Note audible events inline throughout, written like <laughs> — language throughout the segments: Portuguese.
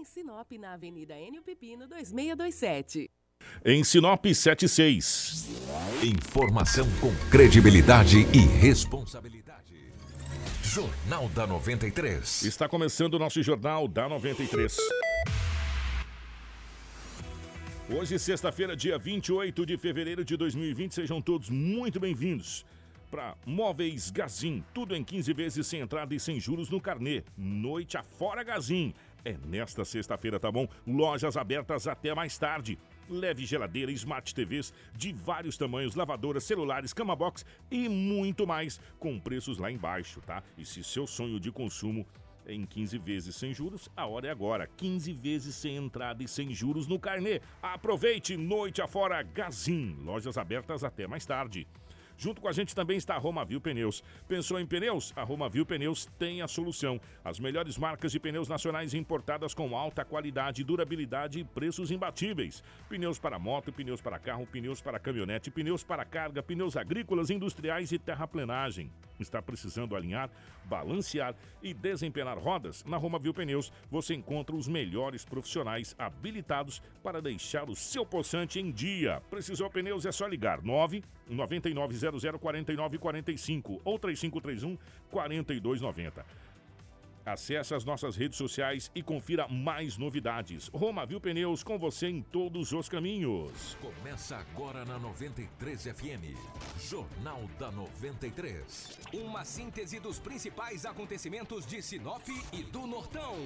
Em Sinop, na Avenida Enio Pepino, 2627. Em Sinop 76. Informação com credibilidade e responsabilidade. Jornal da 93. Está começando o nosso Jornal da 93. Hoje, sexta-feira, dia 28 de fevereiro de 2020. Sejam todos muito bem-vindos para Móveis Gazin. Tudo em 15 vezes sem entrada e sem juros no carnê. Noite afora Gazin. É nesta sexta-feira, tá bom? Lojas abertas até mais tarde. Leve geladeira, smart TVs de vários tamanhos, lavadoras, celulares, cama box e muito mais com preços lá embaixo, tá? E se seu sonho de consumo é em 15 vezes sem juros, a hora é agora. 15 vezes sem entrada e sem juros no carnê. Aproveite noite afora Gazin. Lojas abertas até mais tarde. Junto com a gente também está a Romavil Pneus. Pensou em pneus? A Romavil Pneus tem a solução. As melhores marcas de pneus nacionais importadas com alta qualidade, durabilidade e preços imbatíveis. Pneus para moto, pneus para carro, pneus para caminhonete, pneus para carga, pneus agrícolas, industriais e terraplenagem. Está precisando alinhar, balancear e desempenar rodas? Na Romavil Pneus você encontra os melhores profissionais habilitados para deixar o seu poçante em dia. Precisou pneus? É só ligar 9 9900 4945 ou 3531 4290. Acesse as nossas redes sociais e confira mais novidades. Roma Viu Pneus com você em todos os caminhos. Começa agora na 93 FM. Jornal da 93. Uma síntese dos principais acontecimentos de Sinop e do Nortão,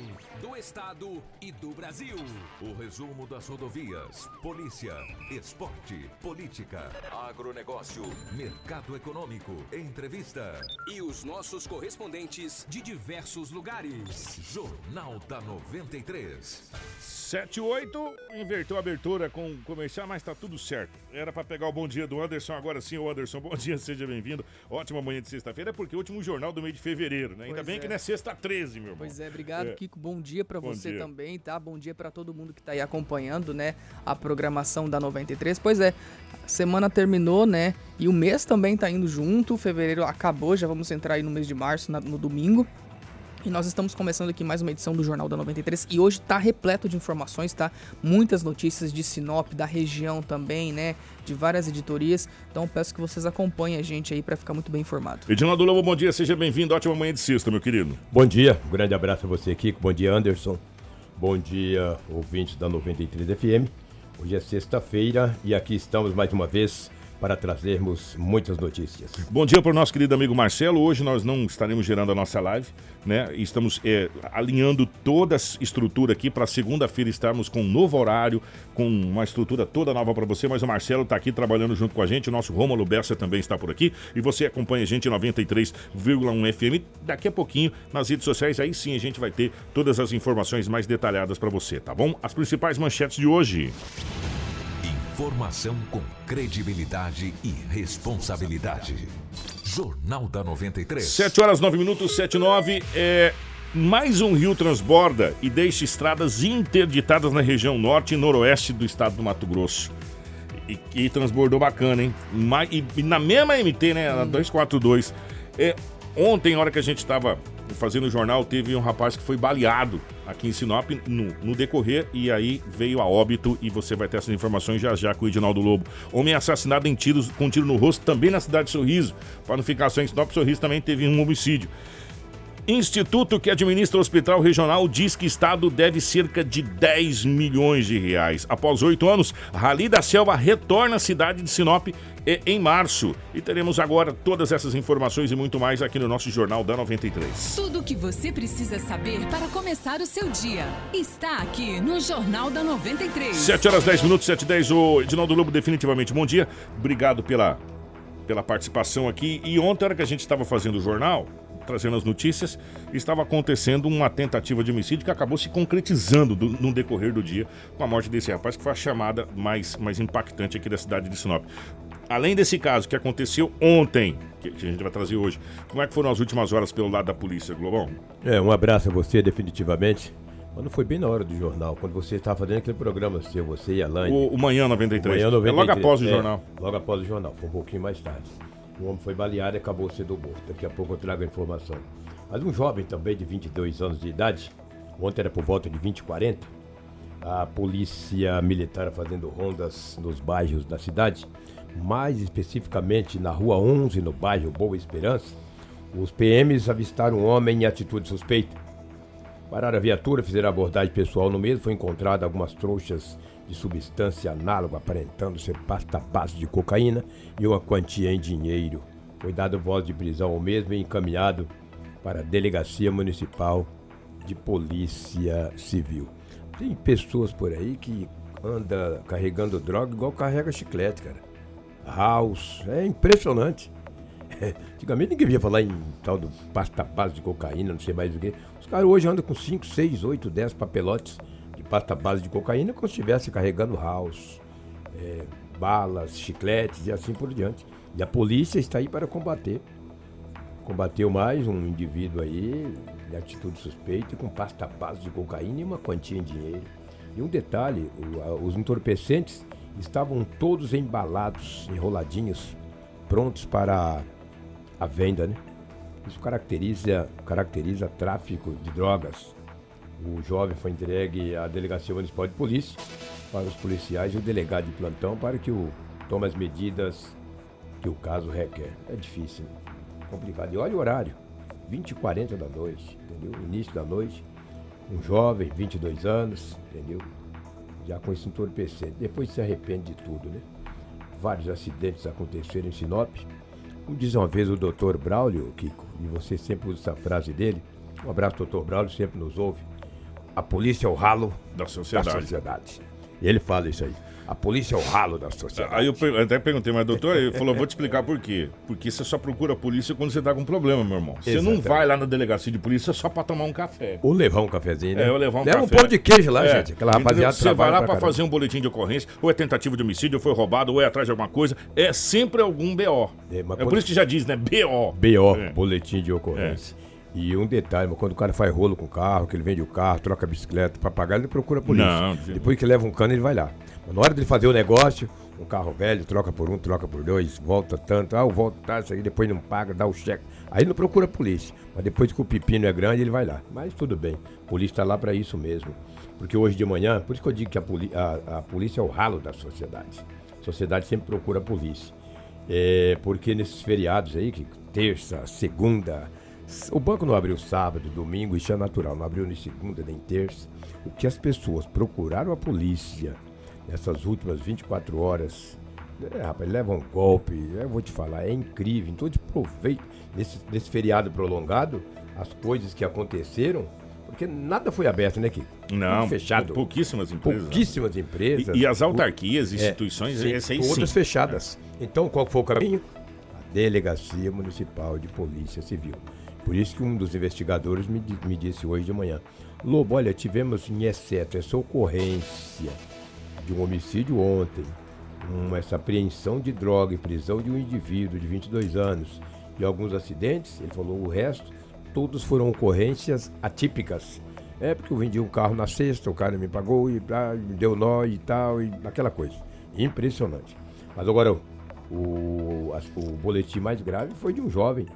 do Estado e do Brasil. O resumo das rodovias, polícia, esporte, política, agronegócio, mercado econômico, entrevista. E os nossos correspondentes de diversos lugares lugares. Jornal da 93. 78, inverteu a abertura com comercial, mas tá tudo certo. Era para pegar o bom dia do Anderson, agora sim, o Anderson, bom dia, <laughs> seja bem-vindo. Ótima manhã de sexta-feira, porque é o último jornal do mês de fevereiro, né? Ainda Pois bem é. que não é sexta 13, meu irmão. Pois é, obrigado, É. Kiko. Bom dia pra Bom você dia. também, tá? Bom dia pra todo mundo que tá aí acompanhando, né, a programação da 93. Pois é, semana terminou, né? E o mês também tá indo junto. Fevereiro acabou, já vamos entrar aí no mês de março, na- no domingo. E nós estamos começando aqui mais uma edição do Jornal da 93 e hoje tá repleto de informações, tá? Muitas notícias de Sinop, da região também, né? De várias editorias. Então peço que vocês acompanhem a gente aí pra ficar muito bem informado. Edinaldo Lobo, bom dia, seja bem-vindo. Ótima manhã de sexta, meu querido. Bom dia, um grande abraço a você, Kiko. Bom dia, Anderson. Bom dia, ouvintes da 93 FM. Hoje é sexta-feira e aqui estamos mais uma vez para trazermos muitas notícias. Bom dia para o nosso querido amigo Marcelo. Hoje nós não estaremos gerando a nossa live, né? Estamos é, alinhando toda a estrutura aqui para segunda-feira estarmos com um novo horário, com uma estrutura toda nova para você. Mas o Marcelo está aqui trabalhando junto com a gente. O nosso Rômulo Bessa também está por aqui. E você acompanha a gente em 93,1 FM. Daqui a pouquinho, nas redes sociais, aí sim a gente vai ter todas as informações mais detalhadas para você, tá bom? As principais manchetes de hoje. Informação com credibilidade e responsabilidade. Jornal da 93. 7 horas 9 minutos, 7 e 9. É, mais um rio transborda e deixa estradas interditadas na região norte e noroeste do estado do Mato Grosso. E, e transbordou bacana, hein? E, e na mesma MT, né? Na 242. É, ontem, na hora que a gente estava fazendo o jornal, teve um rapaz que foi baleado aqui em Sinop no, no decorrer e aí veio a óbito e você vai ter essas informações já já com o Edinaldo Lobo. Homem assassinado em tiros, com tiro no rosto também na cidade de Sorriso. Para não ficar só em Sinop, Sorriso também teve um homicídio. Instituto que administra o Hospital Regional diz que Estado deve cerca de 10 milhões de reais. Após oito anos, Rally da Selva retorna à cidade de Sinop em março. E teremos agora todas essas informações e muito mais aqui no nosso Jornal da 93. Tudo o que você precisa saber para começar o seu dia está aqui no Jornal da 93. 7 horas 10 minutos, 7 e 10. O Edinaldo Lobo, definitivamente, bom dia. Obrigado pela, pela participação aqui. E ontem, na hora que a gente estava fazendo o jornal, trazendo as notícias, estava acontecendo uma tentativa de homicídio que acabou se concretizando do- no decorrer do dia com a morte desse rapaz, que foi a chamada mais, mais impactante aqui da cidade de Sinop. Além desse caso que aconteceu ontem, que a gente vai trazer hoje, como é que foram as últimas horas pelo lado da polícia, Globão? É, um abraço a você, definitivamente. Mas não foi bem na hora do jornal, quando você estava fazendo aquele programa seu, você e a Laine. O, o Manhã 93. Manhã É 93. logo após o É, jornal. Logo após o jornal, foi um pouquinho mais tarde. O homem foi baleado e acabou sendo morto. Daqui a pouco eu trago a informação. Mas um jovem também de 22 anos de idade Ontem era por volta de 20 e 40. A polícia militar fazendo rondas nos bairros da cidade, mais especificamente na Rua 11, no bairro Boa Esperança. Os PMs avistaram um homem em atitude suspeita. Pararam a viatura, fizeram abordagem pessoal no mesmo. Foi encontrada algumas trouxas de substância análoga, aparentando ser pasta base de cocaína e uma quantia em dinheiro. Foi dado voz de prisão ao mesmo e encaminhado para a Delegacia Municipal de Polícia Civil. Tem pessoas por aí que anda carregando droga igual carrega chiclete, cara. House, é impressionante. <laughs> Antigamente ninguém via falar em tal do pasta base de cocaína, não sei mais o que. Os caras hoje andam com 5, 6, 8, 10 papelotes de pasta base de cocaína como se estivesse carregando house, é, balas, chicletes e assim por diante. E a polícia está aí para combater. Combateu mais um indivíduo aí de atitude suspeita com pasta base de cocaína e uma quantia em dinheiro. E um detalhe, os entorpecentes estavam todos embalados, enroladinhos, prontos para a venda, né? Isso caracteriza, caracteriza tráfico de drogas. O jovem foi entregue à Delegacia Municipal de Polícia para os policiais e o delegado de plantão para que o tome as medidas que o caso requer. É difícil, complicado. E olha o horário, 20 e 40 da noite, entendeu? Início da noite. Um jovem, 22 anos, entendeu? Já com esse entorpecente. Depois se arrepende de tudo, né? Vários acidentes aconteceram em Sinop. Como diz uma vez o doutor Braulio, Kiko, e você sempre usa essa frase dele. Um abraço, doutor Braulio, sempre nos ouve. A polícia é o ralo Da sociedade. da sociedade. Ele fala isso aí. A polícia é o ralo da sociedade. Aí eu até perguntei, mas doutor, ele falou, vou te explicar por quê. Porque você só procura a polícia quando você tá com problema, meu irmão. Você não Exatamente. vai lá na delegacia de polícia só pra tomar um café. Ou levar um cafezinho, né? É, ou levar um Leva café. um pão de queijo lá, É, gente. Aquela rapaziada Você vai lá pra fazer um boletim de ocorrência, ou é tentativa de homicídio, ou foi roubado, ou é atrás de alguma coisa. É sempre algum BO. É, É, por isso que já diz, né? BO. BO, É. boletim de ocorrência. E um detalhe, quando o cara faz rolo com o carro, que ele vende o carro, troca a bicicleta pra pagar, ele procura a polícia. Não, de- Depois que leva um cano, ele vai lá. Mas na hora dele fazer o negócio, um carro velho, troca por um, troca por dois, volta tanto, ah, eu volto tá, isso aí, depois não paga, dá o cheque. Aí não procura a polícia. Mas depois que o pepino é grande, ele vai lá. Mas tudo bem, a polícia tá lá pra isso mesmo. Porque hoje de manhã, por isso que eu digo que a, a- a polícia é o ralo da sociedade. A sociedade sempre procura a polícia. É, porque nesses feriados aí, que terça, segunda, o banco não abriu sábado, domingo, isso é natural, não abriu nem segunda, nem terça. O que as pessoas procuraram a polícia nessas últimas 24 horas, é, rapaz, levam um golpe, eu vou te falar, é incrível. Então, de proveito nesse, nesse feriado prolongado, as coisas que aconteceram, porque nada foi aberto, né, Kiko? Não, Tudo fechado. pouquíssimas empresas. Pouquíssimas empresas. E, e as autarquias, É, instituições, sim, esse aí todas sim. fechadas. Então, qual foi o caminho? A Delegacia Municipal de Polícia Civil. Por isso que um dos investigadores me, me disse hoje de manhã, Lobo, olha, tivemos em exceto essa ocorrência de um homicídio ontem, uma, essa apreensão de droga e prisão de um indivíduo de 22 anos e alguns acidentes, ele falou o resto, todos foram ocorrências atípicas. É porque eu vendi um carro na sexta, o cara me pagou e ah, me deu nó e tal, e aquela coisa. Impressionante. Mas agora, o, o boletim mais grave foi de um jovem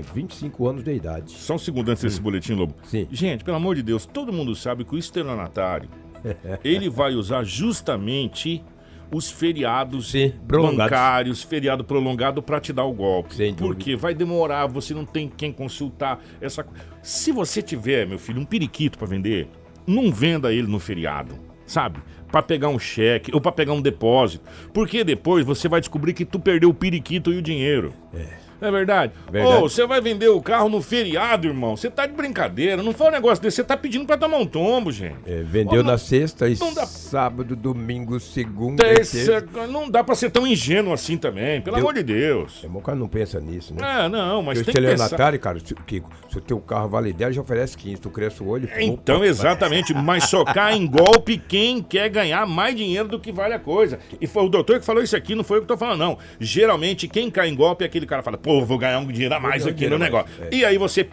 de 25 anos de idade. Só um segundo antes desse boletim, Lobo. Sim. Gente, pelo amor de Deus, todo mundo sabe que o estelionatário, <laughs> ele vai usar justamente os feriados Sim, bancários, feriado prolongado para te dar o golpe. Sem dúvida. Porque vai demorar, você não tem quem consultar essa Se você tiver, meu filho, um periquito para vender, não venda ele no feriado, sabe? Para pegar um cheque ou para pegar um depósito, porque depois você vai descobrir que tu perdeu o periquito e o dinheiro. É. É verdade? Verdade. Ô, você vai vender o carro no feriado, irmão. Você tá de brincadeira. Não foi um negócio desse. Você tá pedindo pra tomar um tombo, gente. É, vendeu não- na sexta e não dá- sábado, domingo, segunda Terça, terça. não dá pra ser tão ingênuo assim também, pelo Deu- amor de Deus. É, O cara não pensa nisso, né? É, não, mas Porque tem que pensar. cara, se, Kiko, se o teu carro vale 10, já oferece 15. Tu cresce o olho Então, opa, exatamente, <laughs> mas socar em golpe quem quer ganhar mais dinheiro do que vale a coisa. E foi o doutor que falou isso aqui, não foi eu que tô falando, não. Geralmente, quem cai em golpe é aquele cara que fala, pô, vou ganhar um dinheiro a mais aqui no negócio. é. E aí você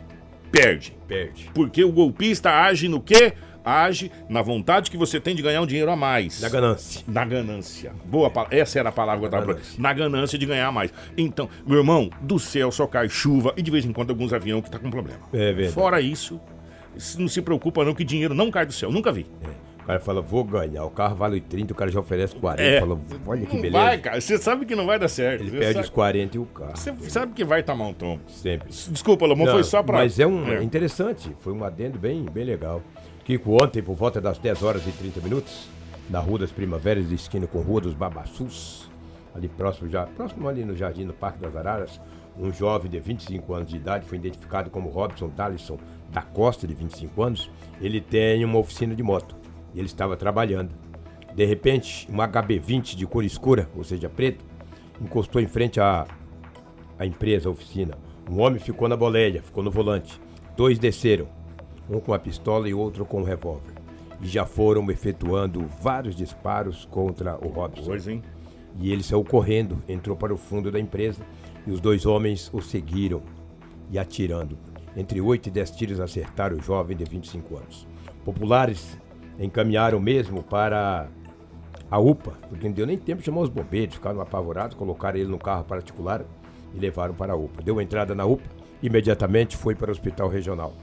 perde. Perde. Porque o golpista age no quê? Age na vontade que você tem de ganhar um dinheiro a mais. Da ganância. Na ganância. Boa, pa- essa era a palavra que eu tava ganância. Na ganância de ganhar mais. Então, meu irmão, do céu só cai chuva e de vez em quando alguns aviões que tá com problema. É verdade. Fora isso, não se preocupa não que dinheiro não cai do céu. Nunca vi. O cara fala, vou ganhar. O carro vale 30, o cara já oferece 40. É. Fala, olha que Não beleza. vai, cara. Você sabe que não vai dar certo. Ele perde sabe, os 40 e o carro. você sabe que vai tomar um tombo. Sempre. Desculpa, Lomão, Não, foi só pra... Mas é um É. interessante, foi um adendo bem, bem legal. Kiko, ontem, por volta das 10 horas e 30 minutos, na Rua das Primaveras, de esquina com Rua dos Babassus, ali próximo, já, próximo ali no Jardim do Parque das Araras, um jovem de 25 anos de idade foi identificado como Robson Dalisson da Costa, de 25 anos. Ele tem uma oficina de moto e ele estava trabalhando. De repente, um HB20 de cor escura, ou seja, preto, encostou em frente à, a empresa, a oficina. Um homem ficou na boleia, ficou no volante. Dois desceram, um com a pistola e outro com um revólver. E já foram efetuando vários disparos contra o Robson. Coisa, hein? E ele saiu correndo, entrou para o fundo da empresa e os dois homens o seguiram e atirando. Entre 8 e 10 tiros acertaram o jovem de 25 anos. Populares encaminharam mesmo para a UPA, porque não deu nem tempo de chamar os bombeiros, ficaram apavorados, colocaram ele no carro particular e levaram para a UPA. Deu entrada na UPA, imediatamente foi para o hospital regional.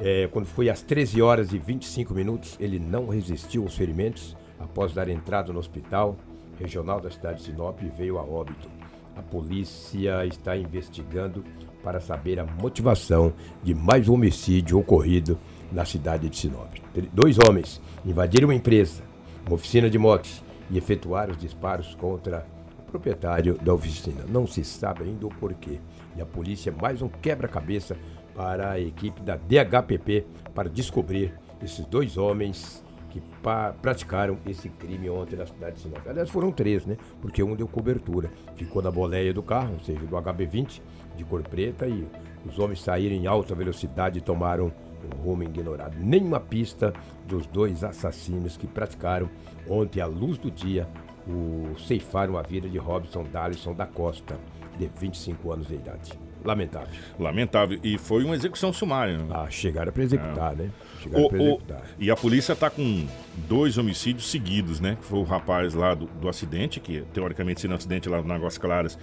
É, quando foi às 13 horas e 25 minutos, ele não resistiu aos ferimentos após dar entrada no hospital regional da cidade de Sinop e veio a óbito. A polícia está investigando para saber a motivação de mais um homicídio ocorrido na cidade de Sinop. Dois homens invadiram uma empresa, uma oficina de motos, e efetuaram os disparos contra o proprietário da oficina. Não se sabe ainda o porquê. E a polícia mais um quebra-cabeça para a equipe da DHPP para descobrir esses dois homens que praticaram esse crime ontem na cidade de Sinop. Aliás, foram três, né? Porque um deu cobertura. Ficou na boleia do carro, ou seja, do HB20, de cor preta, e os homens saíram em alta velocidade e tomaram rumo ignorado. Nenhuma pista dos dois assassinos que praticaram ontem, à luz do dia, o ceifaram a vida de Robson Dalisson da Costa, de 25 anos de idade. Lamentável. Lamentável. E foi uma execução sumária. né? Ah, chegaram para executar, né? Chegaram O- para o- executar. e a polícia tá com dois homicídios seguidos, né? Que foi o rapaz lá do, do acidente, que teoricamente seria um acidente lá no Águas Claras,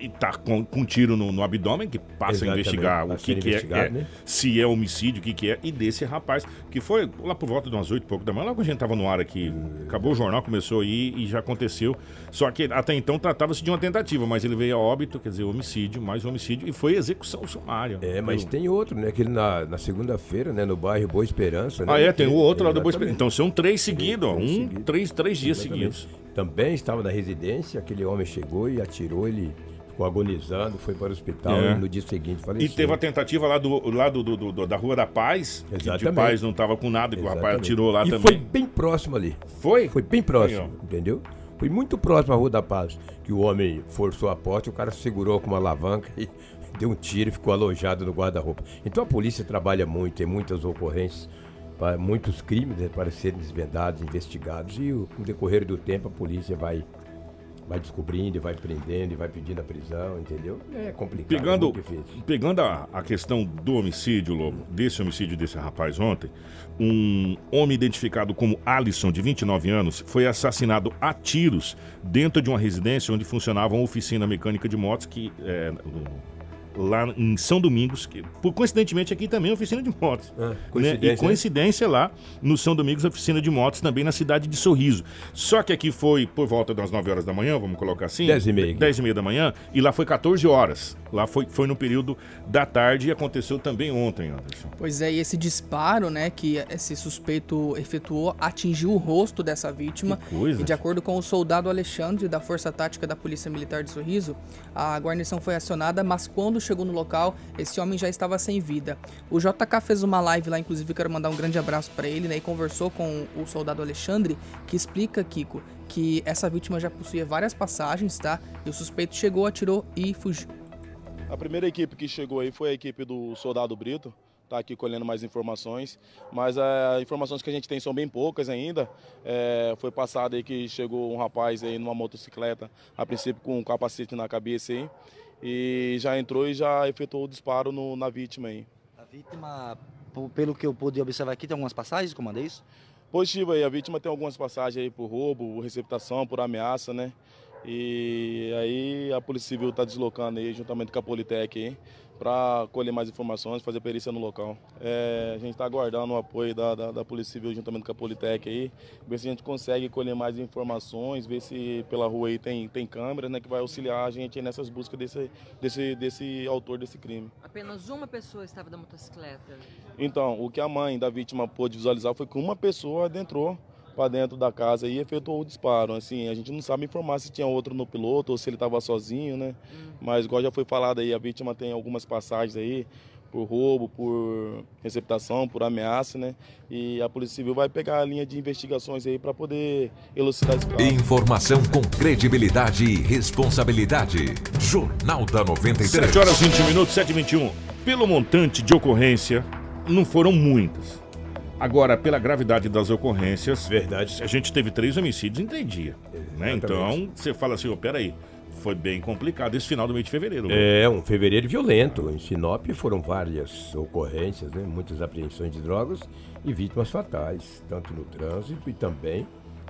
e tá com, com um tiro no, no abdômen, que passa Exatamente, a investigar o que, que é, é, né? se é homicídio, o que, que é, e desse rapaz, que foi lá por volta de umas oito e pouco da manhã, logo a gente tava no ar aqui, acabou o jornal, começou aí e já aconteceu. Só que até então tratava-se de uma tentativa, mas ele veio a óbito, quer dizer, homicídio, mais homicídio, e foi execução sumária. É, mas Eu- tem outro, né? Aquele na, na segunda-feira, né? No bairro Boa Esperança, né? Ah, é, tem o outro lá do Boa. Esperança. Então são três seguidos, Um, seguidos. três, três dias Exatamente. seguidos. Também estava na residência, aquele homem chegou e atirou, ele ficou agonizando, foi para o hospital É. e no dia seguinte faleceu. E teve a tentativa lá, do, lá do, do- do- da Rua da Paz, que de Exatamente. Paz não tava com nada, que o rapaz Exatamente. atirou lá e também. foi bem próximo ali. Foi? Foi bem próximo, ó. entendeu? Foi muito próximo à Rua da Paz, que o homem forçou a porta, o cara segurou com uma alavanca e <laughs> deu um tiro e ficou alojado no guarda-roupa. Então a polícia trabalha muito, tem muitas ocorrências, para muitos crimes né, para serem desvendados, investigados, e o- no decorrer do tempo a polícia vai, vai descobrindo, vai prendendo, e vai pedindo a prisão, entendeu? É complicado, é Pegando, difícil. pegando a, a questão do homicídio, Lobo, desse homicídio desse rapaz ontem, um homem identificado como Alisson, de 29 anos, foi assassinado a tiros dentro de uma residência onde funcionava uma oficina mecânica de motos que é, lá em São Domingos, que por, coincidentemente aqui também é oficina de motos. Ah, né? coincidência, E né? coincidência lá no São Domingos, oficina de motos também na cidade de Sorriso. Só que aqui foi por volta das 9 horas da manhã, vamos colocar assim? Dez e meia aqui. 10 e meia da manhã, e lá foi 14 horas. Lá foi, foi no período da tarde e aconteceu também ontem, Anderson. Pois é, e esse disparo, né, que esse suspeito efetuou, atingiu o rosto dessa vítima. Que coisa. E de acordo com o soldado Alexandre, da Força Tática da Polícia Militar de Sorriso, a guarnição foi acionada, mas quando chegou no local, esse homem já estava sem vida. O JK fez uma live lá, inclusive quero mandar um grande abraço para ele, né, e conversou com o soldado Alexandre, que explica, Kiko, que essa vítima já possuía várias passagens, tá? E o suspeito chegou, atirou e fugiu. A primeira equipe que chegou aí foi a equipe do Soldado Brito, tá aqui colhendo mais informações, mas as informações que a gente tem são bem poucas ainda. É, foi passado aí que chegou um rapaz aí numa motocicleta, a princípio com um capacete na cabeça aí, e já entrou e já efetuou o disparo no- na vítima aí. A vítima, pelo que eu pude observar aqui, tem algumas passagens, comando, é isso? Positivo aí, a vítima tem algumas passagens aí por roubo, receptação, por ameaça, né? E aí a Polícia Civil está deslocando aí, juntamente com a Politec aí, para colher mais informações, fazer perícia no local. É, a gente está aguardando o apoio da, da, da, Polícia Civil juntamente com a Politec aí, ver se a gente consegue colher mais informações, ver se pela rua aí tem, tem câmera, né, que vai auxiliar a gente nessas buscas desse, desse, desse autor desse crime. Apenas uma pessoa estava da motocicleta? Então, o que a mãe da vítima pôde visualizar foi que uma pessoa adentrou para dentro da casa e efetuou o disparo. Assim, a gente não sabe informar se tinha outro no piloto ou se ele estava sozinho, né? Hum. Mas igual já foi falado aí, a vítima tem algumas passagens aí por roubo, por receptação, por ameaça, né? E a Polícia Civil vai pegar a linha de investigações aí para poder elucidar esse caso. Informação com credibilidade e responsabilidade. Jornal da 93. 7 horas 20 minutos, 7 e 21. Pelo montante de ocorrência, não foram muitas. Agora, pela gravidade das ocorrências, verdade, a gente teve três homicídios em três dias. Né? Então, você fala assim, oh, peraí, foi bem complicado esse final do mês de fevereiro. Né? É, um fevereiro violento. Em Sinop foram várias ocorrências, né? muitas apreensões de drogas e vítimas fatais, tanto no trânsito e também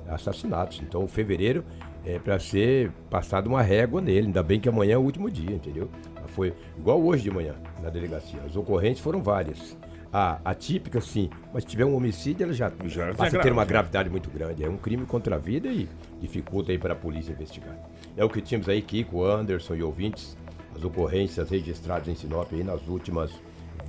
assassinatos. Então, o fevereiro é para ser passado uma régua nele. Ainda bem que amanhã é o último dia, entendeu? Foi igual hoje de manhã na delegacia. As ocorrências foram várias a atípica, sim, mas se tiver um homicídio, ela já, já passa a ter uma gravidade muito grande. É um crime contra a vida e dificulta aí para a polícia investigar. É o que tínhamos aí, Kiko, Anderson e ouvintes, as ocorrências registradas em Sinop aí nas últimas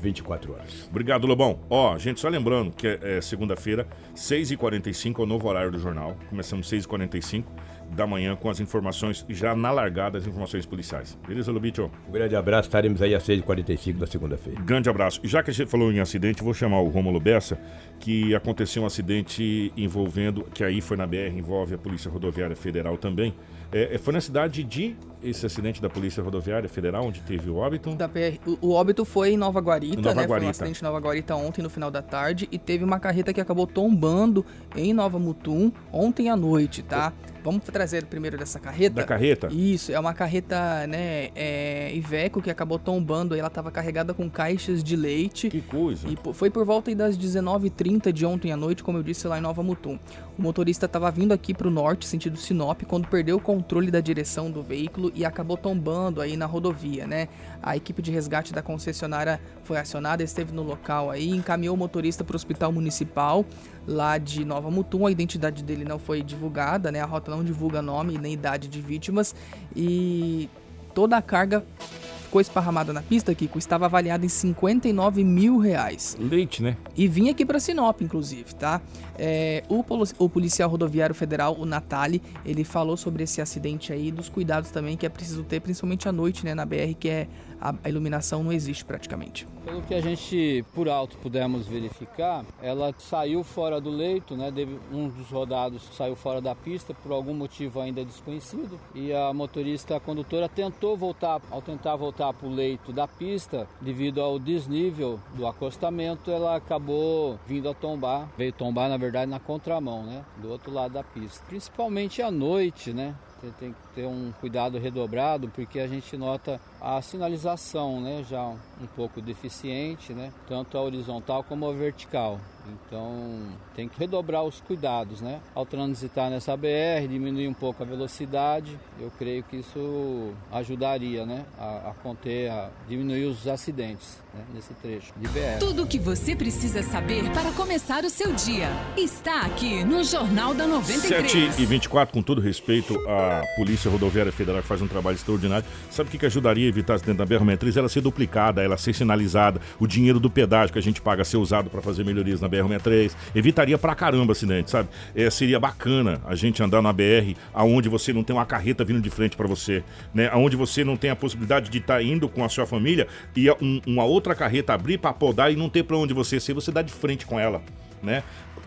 24 horas. Obrigado, Lobão. Ó, gente, só lembrando que é, é segunda-feira, 6h45 é o novo horário do jornal. Começamos 6h45 da manhã com as informações, já na largada, as informações policiais. Beleza, Lobicho? Um grande abraço, estaremos aí às 6h45 da segunda-feira. Grande abraço. Já que a gente falou em acidente, vou chamar o Romulo Bessa, que aconteceu um acidente envolvendo, que aí foi na BR, envolve a Polícia Rodoviária Federal também. É, é foi na cidade de esse acidente da Polícia Rodoviária Federal, onde teve o óbito? PR, o, o óbito foi em Nova Guarita, Nova né? Guarita. Foi um acidente em Nova Guarita ontem, no final da tarde, e teve uma carreta que acabou tombando em Nova Mutum ontem à noite, tá? Vamos trazer primeiro dessa carreta? Da carreta? Isso, é uma carreta, né, é, Iveco que acabou tombando. Ela estava carregada com caixas de leite. Que coisa. E foi por volta das 19h30 de ontem à noite, como eu disse, lá em Nova Mutum. O motorista estava vindo aqui para o norte, sentido Sinop, quando perdeu o controle da direção do veículo e acabou tombando aí na rodovia, né? A equipe de resgate da concessionária foi acionada, esteve no local aí, encaminhou o motorista para o hospital municipal lá de Nova Mutum. A identidade dele não foi divulgada, né? A rota não divulga nome nem idade de vítimas e toda a carga ficou esparramada na pista, Kiko, estava avaliada em 59 mil reais. Leite, né? E vinha aqui para Sinop, inclusive, tá? É, o, o, policial rodoviário federal, o Natali, ele falou sobre esse acidente aí, dos cuidados também que é preciso ter, principalmente à noite, né, na BR, que é a, iluminação não existe praticamente. Pelo que a gente, por alto, pudemos verificar, ela saiu fora do leito, né? Um dos rodados saiu fora da pista por algum motivo ainda desconhecido e a motorista, a condutora, tentou voltar. Ao tentar voltar para o leito da pista, devido ao desnível do acostamento, ela acabou vindo a tombar. Veio tombar, na verdade, na contramão, né? Do outro lado da pista. Principalmente à noite, né? Tem que ter um cuidado redobrado porque a gente nota a sinalização né, já um pouco deficiente, né, tanto a horizontal como a vertical. Então tem que redobrar os cuidados, né? Ao transitar nessa BR, diminuir um pouco a velocidade, eu creio que isso ajudaria, né? A, a conter, a diminuir os acidentes né? nesse trecho de BR. Tudo o que você precisa saber para começar o seu dia está aqui no Jornal da 93. 7 e 24, com todo respeito à Polícia Rodoviária Federal que faz um trabalho extraordinário. Sabe o que, que ajudaria a evitar acidente da BR-63? Ela ser duplicada, ela ser sinalizada, o dinheiro do pedágio que a gente paga ser usado para fazer melhorias na BR-63. Evitaria pra caramba acidente, sabe? É, seria bacana a gente andar na BR aonde você não tem uma carreta vindo de frente para você, né? Aonde você não tem a possibilidade de estar tá indo com a sua família e um, uma outra carreta abrir para podar e não ter para onde você ser, você dá de frente com ela, né?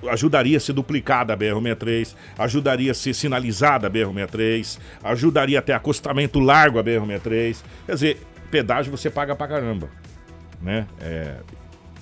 ajudaria a ser duplicada a BR-63, ajudaria a ser sinalizada a BR-63, ajudaria até acostamento largo a BR-63. Quer dizer, pedágio você paga pra caramba, né? É,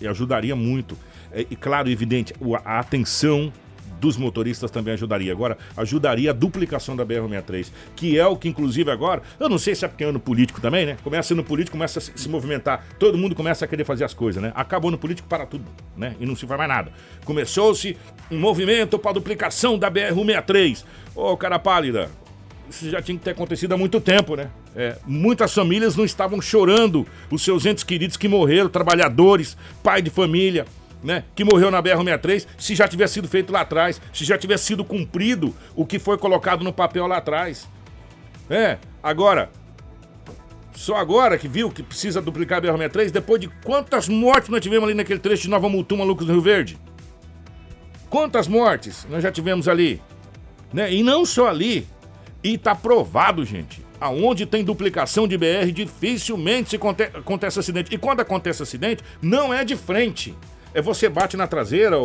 e ajudaria muito. É, e claro, evidente, a atenção dos motoristas também ajudaria. Agora, ajudaria a duplicação da BR-63, que é o que, inclusive, agora, eu não sei se é porque é ano político também, né? Começa no político, começa a se movimentar, todo mundo começa a querer fazer as coisas, né? Acabou no político, para tudo, né? E não se faz mais nada. Começou-se um movimento para a duplicação da BR-163. Ô, cara pálida, isso já tinha que ter acontecido há muito tempo, né? É, muitas famílias não estavam chorando os seus entes queridos que morreram, trabalhadores, pai de família, né? Que morreu na BR-63, se já tivesse sido feito lá atrás, se já tivesse sido cumprido o que foi colocado no papel lá atrás. É, agora, só agora que viu que precisa duplicar a BR-63, depois de quantas mortes nós tivemos ali naquele trecho de Nova Mutum, Lucas do Rio Verde? Quantas mortes nós já tivemos ali? Né? E não só ali. E tá provado, gente. Aonde tem duplicação de BR, dificilmente se acontece acidente. E quando acontece acidente, não é de frente. É você bate na traseira,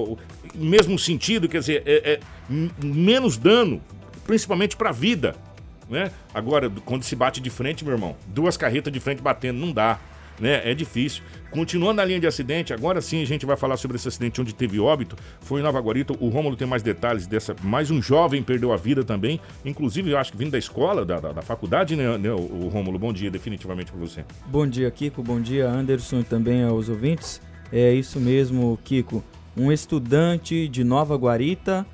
mesmo sentido, quer dizer, é, é menos dano, principalmente para a vida. Né? Agora, quando se bate de frente, meu irmão, duas carretas de frente batendo, não dá né? É difícil. Continuando na linha de acidente, agora sim a gente vai falar sobre esse acidente onde teve óbito. Foi em Nova Guarita. O Rômulo tem mais detalhes dessa. Mais um jovem perdeu a vida também. Inclusive, eu acho que vindo da escola, da, da, da faculdade, né, né, o Rômulo? Bom dia, definitivamente para você. Bom dia, Kiko. Bom dia, Anderson e também aos ouvintes. É isso mesmo, Kiko. Um estudante de Nova Guarita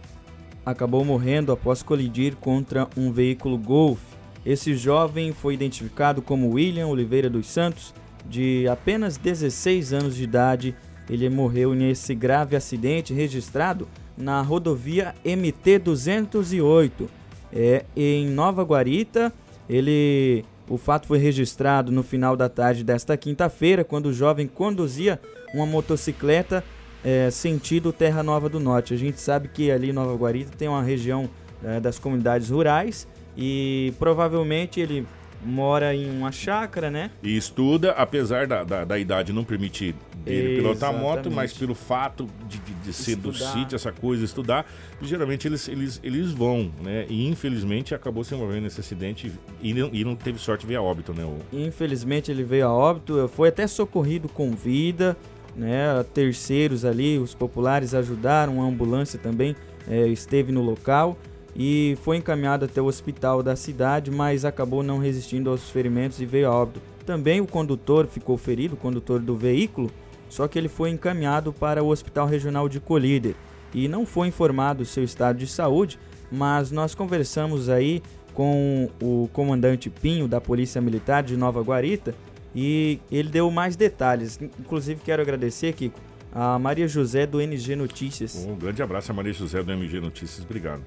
acabou morrendo após colidir contra um veículo Golf. Esse jovem foi identificado como William Oliveira dos Santos, de apenas 16 anos de idade, ele morreu nesse grave acidente registrado na rodovia MT-208, é, em Nova Guarita. Ele, o fato foi registrado no final da tarde desta quinta-feira, quando o jovem conduzia uma motocicleta é, sentido Terra Nova do Norte. A gente sabe que ali em Nova Guarita tem uma região é, das comunidades rurais e provavelmente ele mora em uma chácara, né? E estuda, apesar da, da, da idade não permitir dele pilotar moto, mas pelo fato de, de, de ser do sítio, essa coisa, estudar, geralmente eles, eles, eles vão, né? E infelizmente acabou se envolvendo nesse acidente e não, e não teve sorte de ver a óbito, né? O... Infelizmente ele veio a óbito, foi até socorrido com vida, né? Terceiros ali, os populares ajudaram, a ambulância também é, esteve no local e foi encaminhado até o hospital da cidade, mas acabou não resistindo aos ferimentos e veio a óbito. Também o condutor ficou ferido, o condutor do veículo, só que ele foi encaminhado para o Hospital Regional de Colíder e não foi informado o seu estado de saúde, mas nós conversamos aí com o comandante Pinho da Polícia Militar de Nova Guarita e ele deu mais detalhes. Inclusive quero agradecer, Kiko, a Maria José do NG Notícias. Um grande abraço a Maria José do MG Notícias, obrigado.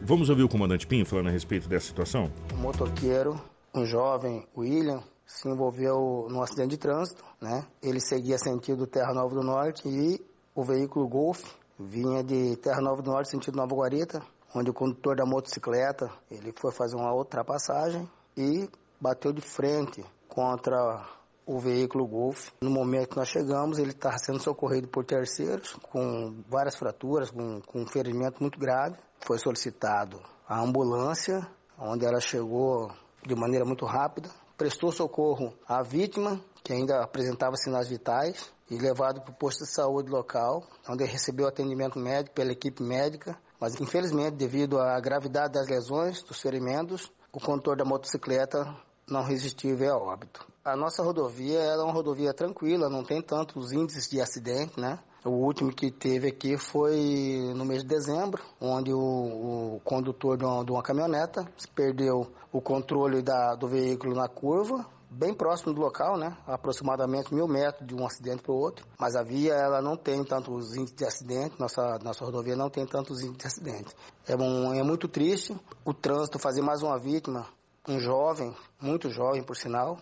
Vamos ouvir o comandante Pinho falando a respeito dessa situação? O motoqueiro, um jovem, William, se envolveu num acidente de trânsito, né? Ele seguia sentido Terra Nova do Norte e o veículo Golf vinha de Terra Nova do Norte sentido Nova Guarita, onde o condutor da motocicleta, ele foi fazer uma ultrapassagem e bateu de frente contra o veículo Golf. No momento que nós chegamos, ele estava sendo socorrido por terceiros, com várias fraturas, com, com um ferimento muito grave. Foi solicitado a ambulância, onde ela chegou de maneira muito rápida, prestou socorro à vítima, que ainda apresentava sinais vitais, e levado para o posto de saúde local, onde recebeu atendimento médico pela equipe médica. Mas, infelizmente, devido à gravidade das lesões, dos ferimentos, o condutor da motocicleta não resistiu veio a óbito. A nossa rodovia é uma rodovia tranquila, não tem tantos índices de acidente, né? O último que teve aqui foi no mês de dezembro, onde o, o condutor de uma, de uma, caminhoneta perdeu o controle da, do veículo na curva, bem próximo do local, né? Aproximadamente mil metros de um acidente para o outro. Mas a via ela não tem tantos índices de acidente, nossa, nossa rodovia não tem tantos índices de acidente. É, um, é muito triste o trânsito fazer mais uma vítima, um jovem, muito jovem por sinal,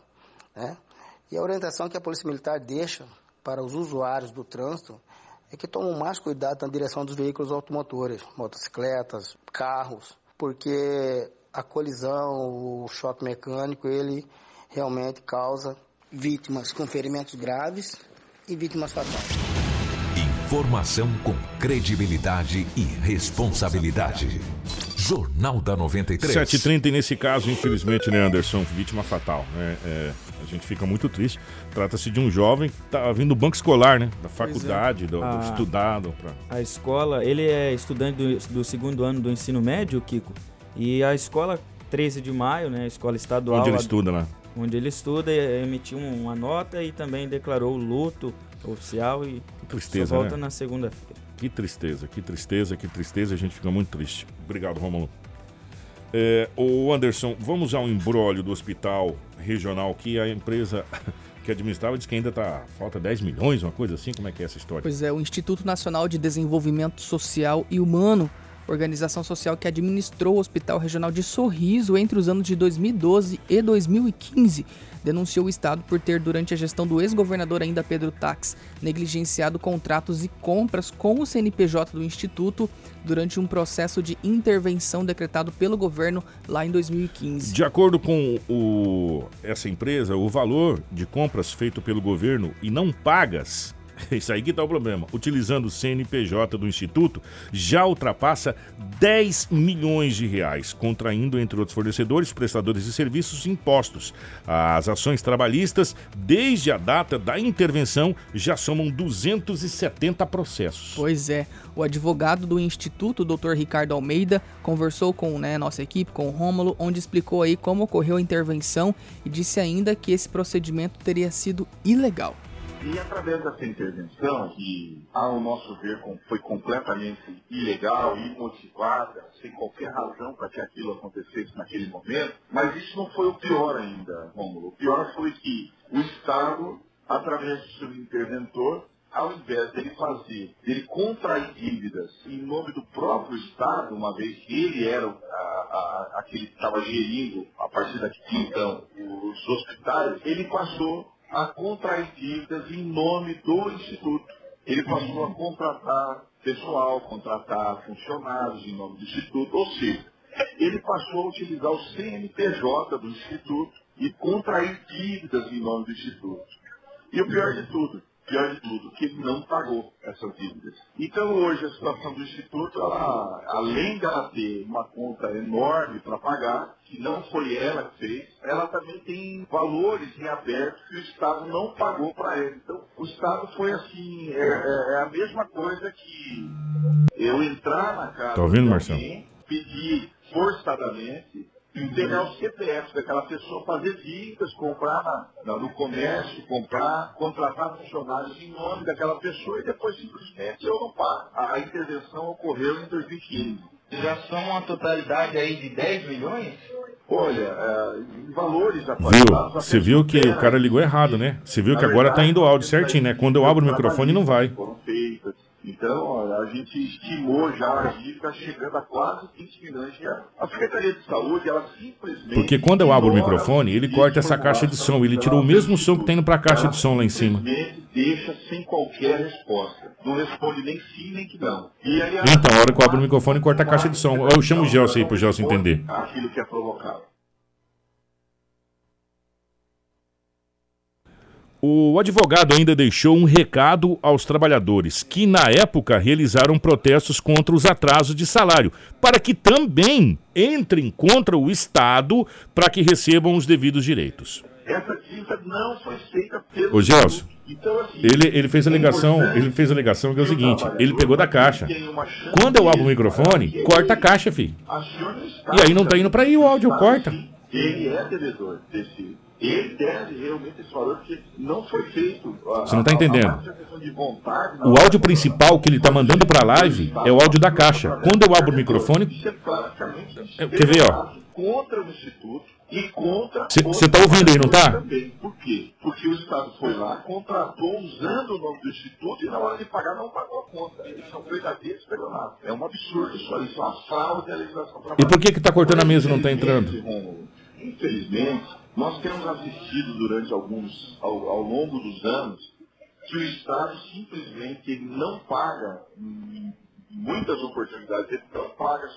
né? E a orientação que a Polícia Militar deixa para os usuários do trânsito é que tomam mais cuidado na direção dos veículos automotores, motocicletas, carros, porque a colisão, o choque mecânico, ele realmente causa vítimas com ferimentos graves e vítimas fatais. Informação com credibilidade e responsabilidade. Jornal da 93. 7h30 e nesse caso, infelizmente, né, Anderson, vítima fatal. Né? É, a gente fica muito triste. Trata-se de um jovem que está vindo do banco escolar, né? Da faculdade, é. do, do a, estudado. Pra... A escola, ele é estudante do, do, segundo ano do ensino médio, Kiko. E a escola 13 de maio, né? A escola estadual. Onde ele estuda lá? Onde ele estuda, emitiu uma nota e também declarou luto oficial e que tristeza, só volta né? na segunda-feira. Que tristeza, que tristeza, que tristeza. A gente fica muito triste. Obrigado, Romulo. É, o Anderson, vamos ao embrólio do hospital regional que a empresa <laughs> que administrava diz que ainda tá falta 10 milhões, uma coisa assim, como é que é essa história? Pois é, o Instituto Nacional de Desenvolvimento Social e Humano, organização social que administrou o Hospital Regional de Sorriso entre os anos de 2012 e 2015, denunciou o Estado por ter, durante a gestão do ex-governador ainda Pedro Tax, negligenciado contratos e compras com o CNPJ do Instituto durante um processo de intervenção decretado pelo governo lá em 2015. De acordo com o, essa empresa, o valor de compras feito pelo governo e não pagas <laughs> Isso aí que tá o problema. Utilizando o CNPJ do Instituto, já ultrapassa 10 milhões de reais, contraindo, entre outros fornecedores, prestadores de serviços, impostos. As ações trabalhistas, desde a data da intervenção, já somam 270 processos. Pois é. O advogado do Instituto, Dr. Ricardo Almeida, conversou com né, nossa equipe, com o Rômulo, onde explicou aí como ocorreu a intervenção e disse ainda que esse procedimento teria sido ilegal. E através dessa intervenção, que ao nosso ver foi completamente ilegal, imotivada, sem qualquer razão para que aquilo acontecesse naquele momento, mas isso não foi o pior ainda, Rômulo. O pior foi que o Estado, através do seu interventor, ao invés dele fazer, dele contrair dívidas em nome do próprio Estado, uma vez que ele era a, a, aquele que estava gerindo, a partir daqui então, os hospitais, ele passou a contrair dívidas em nome do Instituto. Ele passou a contratar pessoal, contratar funcionários em nome do Instituto, ou seja, ele passou a utilizar o CNPJ do Instituto e contrair dívidas em nome do Instituto. E o pior de tudo, pior de tudo, que ele não pagou essas dívidas. Então hoje a situação do Instituto, ela, além dela ter uma conta enorme para pagar, que não foi ela que fez, ela também tem valores em aberto que o Estado não pagou para ele. Então o Estado foi assim, é, é, é, a mesma coisa que eu entrar na casa tá ouvindo, de alguém, pedir forçadamente e pegar o CPF daquela pessoa, fazer dívidas, comprar no comércio, comprar, contratar funcionários em nome daquela pessoa e depois simplesmente eu não pago. A, intervenção ocorreu em 2015. Já são uma totalidade aí de 10 milhões? Olha, é, em valores Viu? Você viu que o cara ligou errado, né? Você viu que agora tá indo o áudio certinho, né? Quando eu abro o microfone não vai. Então, a gente estimou já a dívida chegando a quase 20 milhões de reais. A Secretaria de Saúde, ela simplesmente... Porque quando eu abro o microfone, ele corta essa caixa de som. Ele tirou o mesmo som que tem no pra caixa de som lá em cima. deixa sem qualquer resposta. Não responde nem sim, nem que não. E aí, então, a hora que eu abro o microfone, corta a caixa de som. Eu chamo o Gelson aí pro Gelson entender. Aquilo que é provocado. O advogado ainda deixou um recado aos trabalhadores que, na época, realizaram protestos contra os atrasos de salário, para que também entrem contra o Estado para que recebam os devidos direitos. Essa dívida não foi feita pelo. Ô Gelson, então, assim, ele, ele fez a ligação, ele fez a ligação que é o seguinte, ele pegou da caixa. Quando eu abro o microfone, corta a caixa, filho. E aí não tá indo para aí o áudio, corta. Ele é devedor desse ele deve realmente esse valor, porque não foi feito. Você não está entendendo. O áudio principal que ele está mandando para a live é o áudio da caixa. Quando eu abro o microfone. É, quer ver, ó? Contra o Instituto e contra. Você está ouvindo aí, não está? Por quê? Porque o Estado foi lá, contratou usando o nome do Instituto e na hora de pagar não pagou a conta. Eles são verdadeiros estelionatos. É um absurdo isso aí, isso é uma fraude da legislação E por que está cortando a mesa e não está entrando? Infelizmente, nós temos assistido durante alguns, ao, ao longo dos anos, que o Estado simplesmente ele não paga muitas oportunidades, ele não paga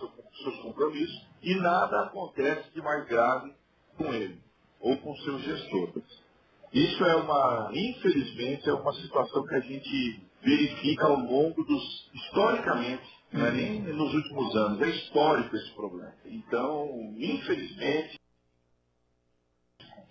seus compromissos e nada acontece de mais grave com ele ou com seus gestores. Isso é uma, infelizmente, é uma situação que a gente verifica ao longo dos, historicamente, não é nem nos últimos anos, é histórico esse problema. Então, infelizmente,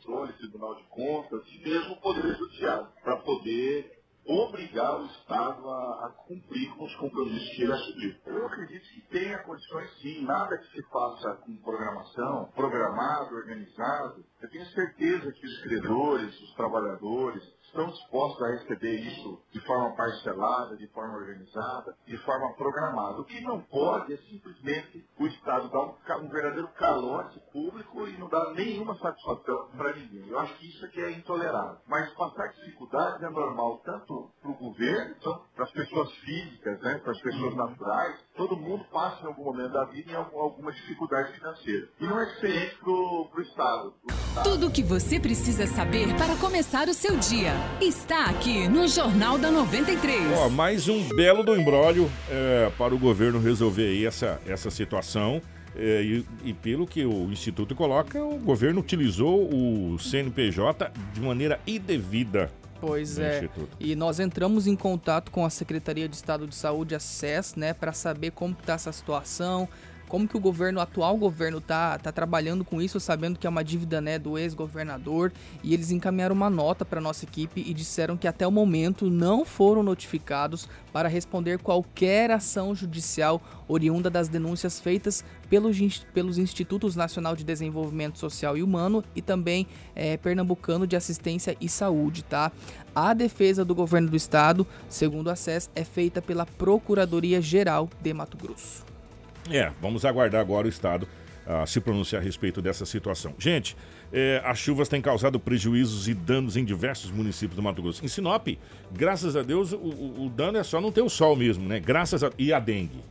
controle, Tribunal de Contas e mesmo o Poder Judiciário, para poder obrigar o Estado a, a, cumprir com os compromissos que ele assumiu. Eu acredito que tenha condições sim, nada que se faça com programação, programado, organizado. Eu tenho certeza que os credores, os trabalhadores, estão dispostos a receber isso de forma parcelada, de forma organizada, de forma programada. O que não pode é simplesmente o Estado dar um, um verdadeiro calote público e não dar nenhuma satisfação para ninguém. Eu acho que isso aqui é intolerável. Mas passar dificuldades é normal, tanto para o governo, tanto para as pessoas físicas, né, para as pessoas naturais. Todo mundo passa em algum momento da vida em alguma dificuldade financeira. E não é diferente para o Estado. Tudo o que você precisa saber para começar o seu dia está aqui no Jornal da 93. Ó, mais um belo do embrólio é, para o governo resolver aí essa, essa situação. É, e, e, pelo que o Instituto coloca, o governo utilizou o CNPJ de maneira indevida. Pois é. Instituto. E nós entramos em contato com a Secretaria de Estado de Saúde, a SES, né, para saber como está essa situação, como que o governo, o atual governo tá, tá trabalhando com isso, sabendo que é uma dívida né, do ex-governador, e eles encaminharam uma nota para nossa equipe e disseram que até o momento não foram notificados para responder qualquer ação judicial oriunda das denúncias feitas pelos, pelos Institutos Nacional de Desenvolvimento Social e Humano e também é, Pernambucano de Assistência e Saúde, tá? A defesa do governo do estado, segundo a SES, é feita pela Procuradoria Geral de Mato Grosso. É, vamos aguardar agora o Estado a se pronunciar a respeito dessa situação. Gente, é, as chuvas têm causado prejuízos e danos em diversos municípios do Mato Grosso. Em Sinop, graças a Deus, o, o, o dano é só não ter o sol mesmo, né? Graças a... E a dengue.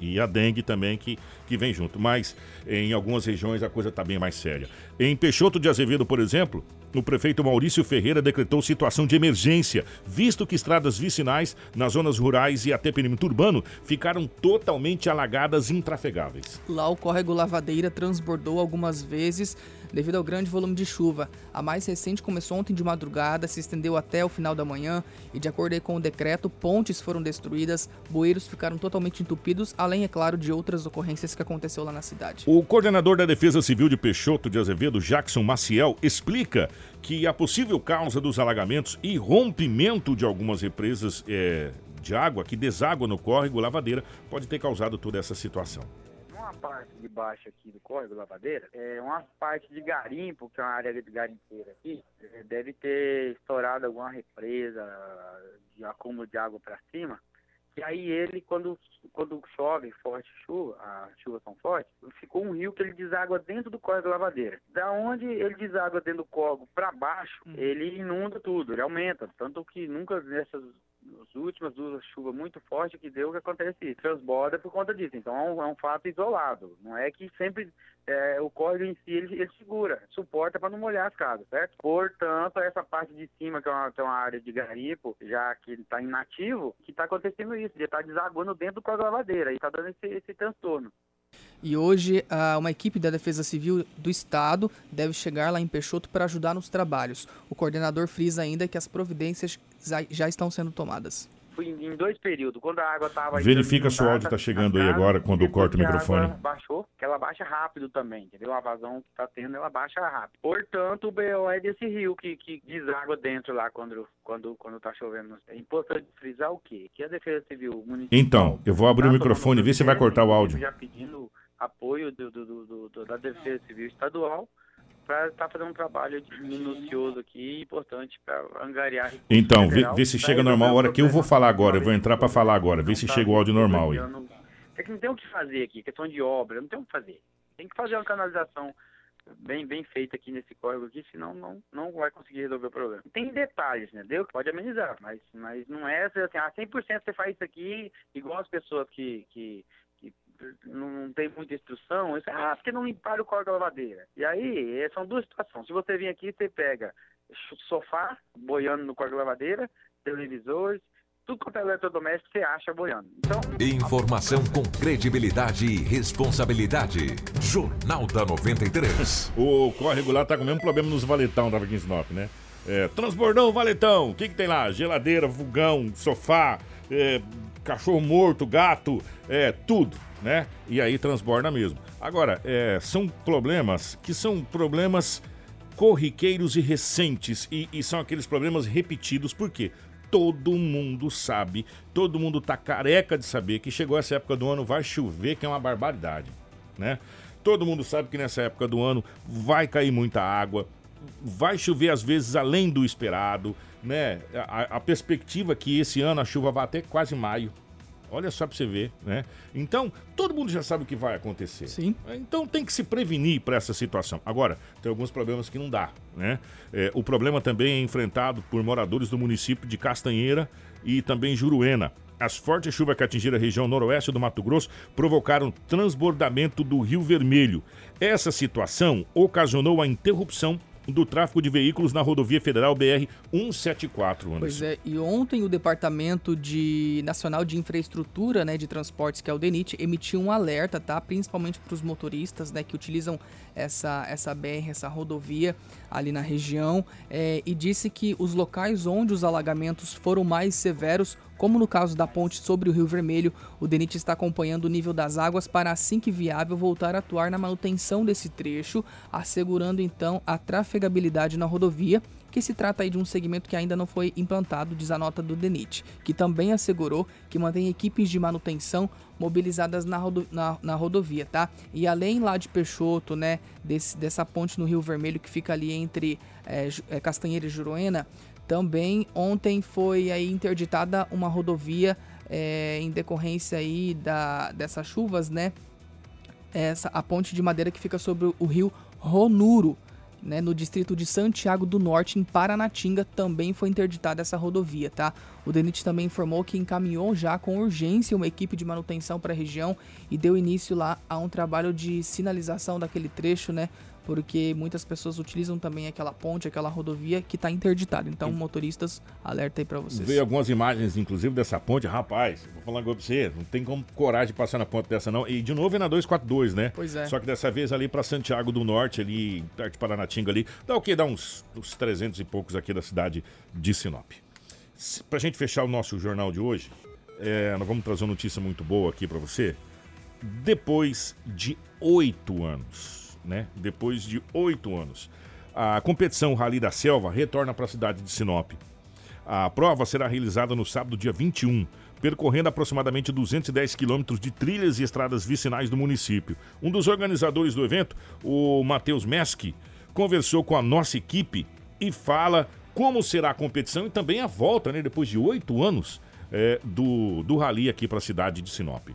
E a dengue também que, que vem junto. Mas em algumas regiões a coisa está bem mais séria. Em Peixoto de Azevedo, por exemplo, o prefeito Maurício Ferreira decretou situação de emergência, visto que estradas vicinais nas zonas rurais e até perímetro urbano ficaram totalmente alagadas e intrafegáveis. Lá o córrego Lavadeira transbordou algumas vezes devido ao grande volume de chuva. A mais recente começou ontem de madrugada, se estendeu até o final da manhã e, de acordo com o decreto, pontes foram destruídas, bueiros ficaram totalmente entupidos, além, é claro, de outras ocorrências que aconteceu lá na cidade. O coordenador da Defesa Civil de Peixoto de Azevedo, Jackson Maciel, explica que a possível causa dos alagamentos e rompimento de algumas represas é, de água que deságua no córrego Lavadeira pode ter causado toda essa situação uma parte de baixo aqui do córrego Lavadeira, é uma parte de garimpo, que é uma área de garimpeira aqui, é, deve ter estourado alguma represa de acúmulo de água para cima. E aí ele, quando, quando chove forte chuva, as chuvas são fortes, ficou um rio que ele deságua dentro do córrego Lavadeira. Da onde ele deságua dentro do córrego para baixo, hum. ele inunda tudo, ele aumenta. Tanto que nunca nessas as últimas duas chuvas muito fortes que deu que acontece isso. Transborda por conta disso. Então é um, é um fato isolado. Não é que sempre é, o córrego em si ele, ele segura, suporta para não molhar as casas, certo? Portanto, essa parte de cima, que é uma, que é uma área de garimpo, já que está inativo, que está acontecendo isso, ele está desaguando dentro do córrego lavadeira e está dando esse, esse transtorno. E hoje, uma equipe da Defesa Civil do Estado deve chegar lá em Peixoto para ajudar nos trabalhos. O coordenador frisa ainda que as providências já estão sendo tomadas. Fui em dois períodos. Quando a água estava. Verifica se o áudio está chegando aí agora, quando corta o microfone. A água baixou, que ela baixa rápido também, entendeu? A vazão que está tendo, ela baixa rápido. Portanto, o BO é desse rio que, que deságua dentro lá quando, quando, quando tá chovendo. É importante frisar o quê? Que a Defesa Civil Municipal. Então, eu vou abrir tá o microfone e ver se vai cortar o áudio. Já pedindo apoio do, do, do, da Defesa Civil Estadual para estar tá fazendo um trabalho minucioso aqui, importante para angariar. Então, vê, vê, se chega normal a hora que eu vou falar agora, eu vou entrar para falar agora, vê se tá chega o áudio normal aí. É que não tem o que fazer aqui, questão de obra, não tem o que fazer. Tem que fazer uma canalização bem, bem feita aqui nesse córrego aqui, senão não, não vai conseguir resolver o problema. Tem detalhes, né? Deu? Pode amenizar, mas, mas não é assim, ah, 100% você faz isso aqui, igual as pessoas que, que não tem muita instrução, isso, ah, porque não limparam o córrego da lavadeira. E aí, é, são duas situações. Se você vir aqui, você pega sofá boiando no córrego da lavadeira, televisores, tudo quanto é eletrodoméstico você acha boiando. Então, Informação com credibilidade e responsabilidade. Jornal da 93. o córrego lá tá com o mesmo problema nos valetão da Vikingsnop, né? É, transbordão, valetão, o que que tem lá? Geladeira, fogão, sofá, é, cachorro morto, gato, é, tudo né? E aí transborda mesmo. Agora, é, são problemas que são problemas corriqueiros e recentes e, e, são aqueles problemas repetidos. Por quê? todo mundo sabe, todo mundo tá careca de saber que chegou essa época do ano, vai chover, que é uma barbaridade, né? Todo mundo sabe que nessa época do ano vai cair muita água, vai chover às vezes além do esperado, né? A, a perspectiva é que esse ano a chuva vai até quase maio. Olha só pra você ver, né? Então, todo mundo já sabe o que vai acontecer. Sim. Então tem que se prevenir para essa situação. Agora, tem alguns problemas que não dá, né? É, o problema também é enfrentado por moradores do município de Castanheira e também Juruena. As fortes chuvas que atingiram a região noroeste do Mato Grosso provocaram transbordamento do Rio Vermelho. Essa situação ocasionou a interrupção do tráfego de veículos na rodovia federal BR 174. Anderson. Pois é, e ontem o Departamento de Nacional de Infraestrutura, né, de Transportes, que é o DENIT, emitiu um alerta, tá, principalmente para os motoristas, né, que utilizam essa essa BR, essa rodovia ali na região, é, e disse que os locais onde os alagamentos foram mais severos como no caso da ponte sobre o Rio Vermelho, o DENIT está acompanhando o nível das águas para, assim que viável, voltar a atuar na manutenção desse trecho, assegurando então a trafegabilidade na rodovia, que se trata aí de um segmento que ainda não foi implantado, diz a nota do DENIT, que também assegurou que mantém equipes de manutenção mobilizadas na, rodo, na, na, rodovia, tá? E além lá de Peixoto, né, desse, dessa ponte no Rio Vermelho que fica ali entre é, Castanheira e Juruena, também ontem foi aí interditada uma rodovia é, em decorrência aí da, dessas chuvas, né? Essa, a ponte de madeira que fica sobre o rio Ronuro, né, no distrito de Santiago do Norte, em Paranatinga, também foi interditada essa rodovia, tá? O DENIT também informou que encaminhou já com urgência uma equipe de manutenção para a região e deu início lá a um trabalho de sinalização daquele trecho, né, porque muitas pessoas utilizam também aquela ponte, aquela rodovia que está interditada. Então, motoristas, alerta aí para vocês. Veio algumas imagens, inclusive, dessa ponte. Rapaz, vou falar agora pra você, não tem como coragem de passar na ponte dessa não. E de novo é na 242, né? Pois é. Só que dessa vez ali para Santiago do Norte, ali, perto de Paranatinga ali. Dá o quê? Dá uns, uns 300 e poucos aqui da cidade de Sinop. Pra gente fechar o nosso jornal de hoje, é, nós vamos trazer uma notícia muito boa aqui para você. Depois de oito anos né? Depois de oito anos. A competição Rally da Selva retorna para a cidade de Sinop. A prova será realizada no sábado, dia 21, percorrendo aproximadamente 210 quilômetros de trilhas e estradas vicinais do município. Um dos organizadores do evento, o Matheus Meski, conversou com a nossa equipe e fala como será a competição e também a volta, né, depois de oito anos, é, do, do rally aqui para a cidade de Sinop.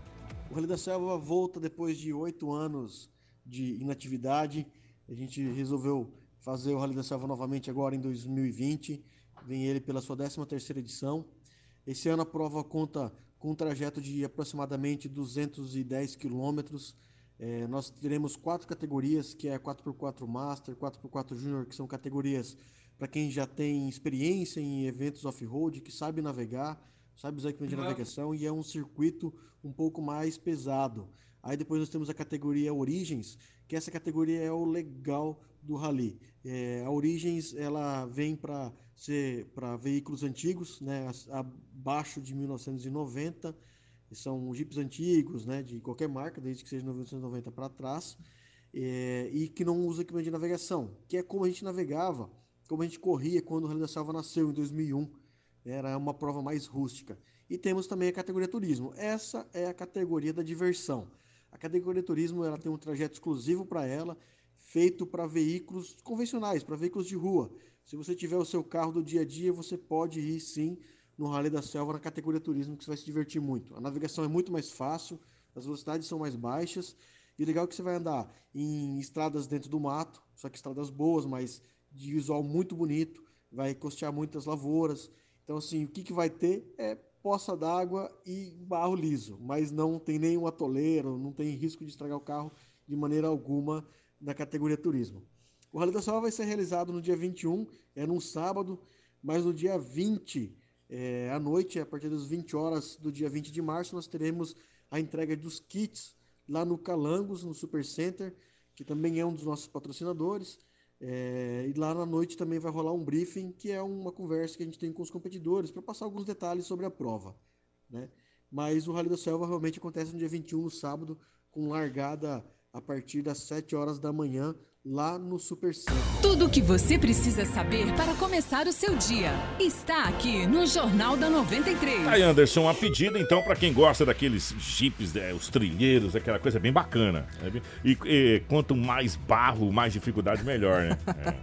O Rally da Selva volta depois de oito anos de inatividade. A gente resolveu fazer o Rally da Selva novamente agora em 2020. Vem ele pela sua 13ª edição. Esse ano a prova conta com um trajeto de aproximadamente 210 quilômetros. É, nós teremos quatro categorias, que é 4x4 Master, 4x4 Junior, que são categorias para quem já tem experiência em eventos off-road, que sabe navegar, sabe usar equipamento de navegação e é um circuito um pouco mais pesado. Aí depois nós temos a categoria Origens, que essa categoria é o legal do rally. É, a Origens ela vem para ser para veículos antigos, né, abaixo de 1990. São jipes antigos, né, de qualquer marca, desde que seja 1990 para trás, é, e que não usa equipamento de navegação, que é como a gente navegava, como a gente corria quando o Rally da Selva nasceu em 2001. Era uma prova mais rústica. E temos também a categoria turismo. Essa é a categoria da diversão. A categoria turismo ela tem um trajeto exclusivo para ela, feito para veículos convencionais, para veículos de rua. Se você tiver o seu carro do dia a dia, você pode ir sim no Rally da Selva na categoria turismo, que você vai se divertir muito. A navegação é muito mais fácil, as velocidades são mais baixas. E legal é que você vai andar em estradas dentro do mato, só que estradas boas, mas de visual muito bonito, vai costear muitas lavouras. Então, assim, o que, que vai ter é poça d'água e barro liso, mas não tem nenhum atoleiro, não tem risco de estragar o carro de maneira alguma na categoria turismo. O Rally da Selva vai ser realizado no dia 21, é num sábado, mas no dia 20, é, à noite, a partir das 20 horas do dia 20 de março, nós teremos a entrega dos kits lá no Calangos, no Super Center, que também é um dos nossos patrocinadores. É, e lá na noite também vai rolar um briefing, que é uma conversa que a gente tem com os competidores para passar alguns detalhes sobre a prova. Né? Mas o Rally da Selva realmente acontece no dia 21, no sábado, com largada a partir das 7 horas da manhã, lá no Super Centro. Tudo o que você precisa saber para começar o seu dia está aqui no Jornal da 93. Aí, Anderson, a pedida então para quem gosta daqueles jipes, né, os trilheiros, aquela coisa bem bacana. né? E, e quanto mais barro, mais dificuldade, melhor, né? <laughs> É.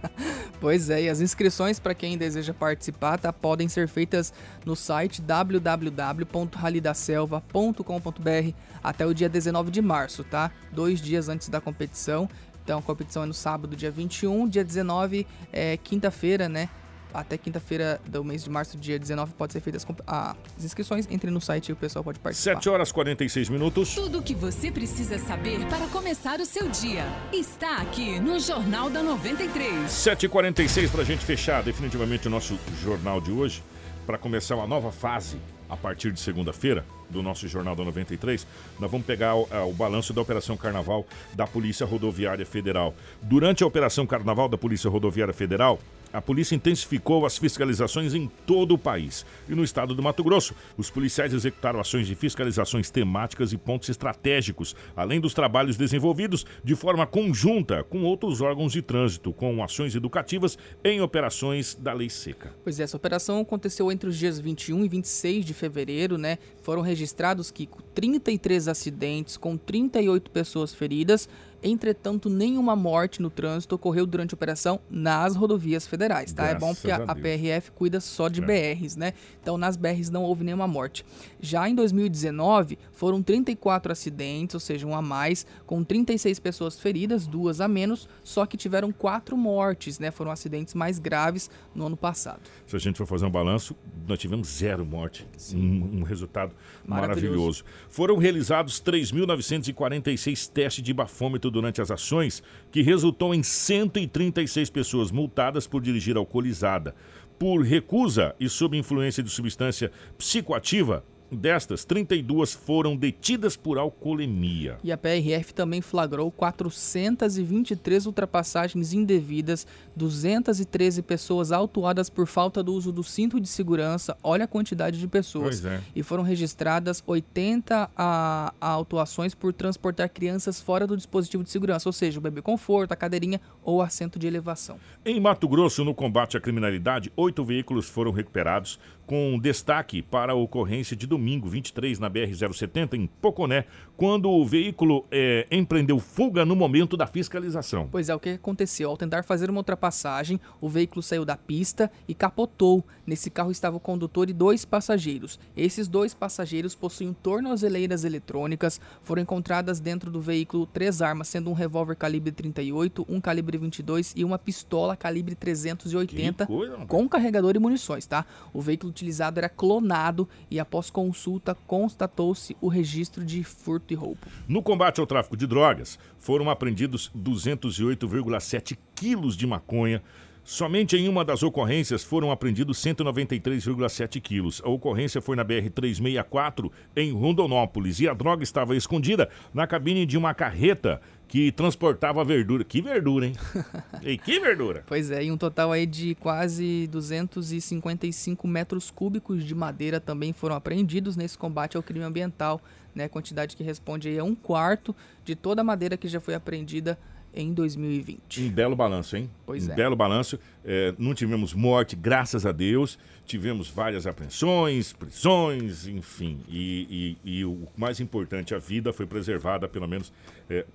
Pois é, e as inscrições para quem deseja participar tá, podem ser feitas no site www.ralidaselva.com.br até o dia 19 de março, tá? Dois dias antes da competição. Então a competição é no sábado, dia 21, dia 19 é quinta-feira, né? Até quinta-feira do mês de março, dia 19, pode ser feitas as inscrições. Entre no site e o pessoal pode participar. 7 horas 46 minutos. Tudo o que você precisa saber para começar o seu dia está aqui no Jornal da 93. 7h46 para a gente fechar definitivamente o nosso jornal de hoje. Para começar uma nova fase a partir de segunda-feira do nosso Jornal da 93, nós vamos pegar o, o, balanço da Operação Carnaval da Polícia Rodoviária Federal. Durante a Operação Carnaval da Polícia Rodoviária Federal, a polícia intensificou as fiscalizações em todo o país. E no estado do Mato Grosso, os policiais executaram ações de fiscalizações temáticas e pontos estratégicos, além dos trabalhos desenvolvidos de forma conjunta com outros órgãos de trânsito, com ações educativas em operações da Lei Seca. Pois é, essa operação aconteceu entre os dias 21 e 26 de fevereiro, né? Foram registrados, Kiko, 33 acidentes com 38 pessoas feridas. Entretanto, nenhuma morte no trânsito ocorreu durante a operação nas rodovias federais, tá? Graças é bom porque a, a. PRF cuida só de É. BRs, né? Então, nas BRs não houve nenhuma morte. Já em 2019, foram 34 acidentes, ou seja, um a mais, com 36 pessoas feridas, duas a menos, só que tiveram quatro mortes, né? Foram acidentes mais graves no ano passado. Se a gente for fazer um balanço, nós tivemos zero morte. Um, um resultado maravilhoso. Maravilhoso. Foram realizados 3.946 testes de bafômetro durante as ações, que resultou em 136 pessoas multadas por dirigir alcoolizada. Por recusa e sob influência de substância psicoativa, destas, 32 foram detidas por alcoolemia. E a PRF também flagrou 423 ultrapassagens indevidas, 213 pessoas autuadas por falta do uso do cinto de segurança. Olha a quantidade de pessoas. Pois é. E foram registradas 80 a, a autuações por transportar crianças fora do dispositivo de segurança, ou seja, o bebê conforto, a cadeirinha ou assento de elevação. Em Mato Grosso, no combate à criminalidade, oito veículos foram recuperados, com destaque para a ocorrência de domingo 23 na BR-070, em Poconé, quando o veículo eh, empreendeu fuga no momento da fiscalização. Pois é, o que aconteceu? Ao tentar fazer uma ultrapassagem, o veículo saiu da pista e capotou. Nesse carro estava o condutor e dois passageiros. Esses dois passageiros possuem tornozeleiras eletrônicas. Foram encontradas dentro do veículo três armas, sendo um revólver calibre 38, um calibre 22 e uma pistola calibre 380 Que coisa, com carregador e munições, tá? O veículo utilizado era clonado e após consulta constatou-se o registro de furto e roubo. No combate ao tráfico de drogas, foram apreendidos 208,7 quilos de maconha. Somente em uma das ocorrências foram apreendidos 193,7 quilos. A ocorrência foi na BR-364, em Rondonópolis, e a droga estava escondida na cabine de uma carreta que transportava verdura. Que verdura, hein? <laughs> e que verdura! Pois é, e um total aí de quase 255 metros cúbicos de madeira também foram apreendidos nesse combate ao crime ambiental, né? Quantidade que responde aí a um quarto de toda a madeira que já foi apreendida em 2020. Um belo balanço, hein? Pois um é. belo balanço. É, não tivemos morte, graças a Deus. Tivemos várias apreensões, prisões, enfim. E, e- e o mais importante, a vida foi preservada, pelo menos. é,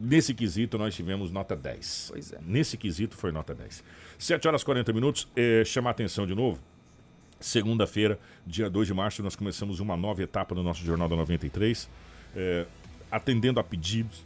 nesse quesito, nós tivemos nota 10. Pois é. Nesse quesito foi nota 10. 7 horas e 40 minutos. É, chamar atenção de novo. Segunda-feira, dia 2 de março, nós começamos uma nova etapa do nosso Jornal da 93, é, atendendo a pedidos.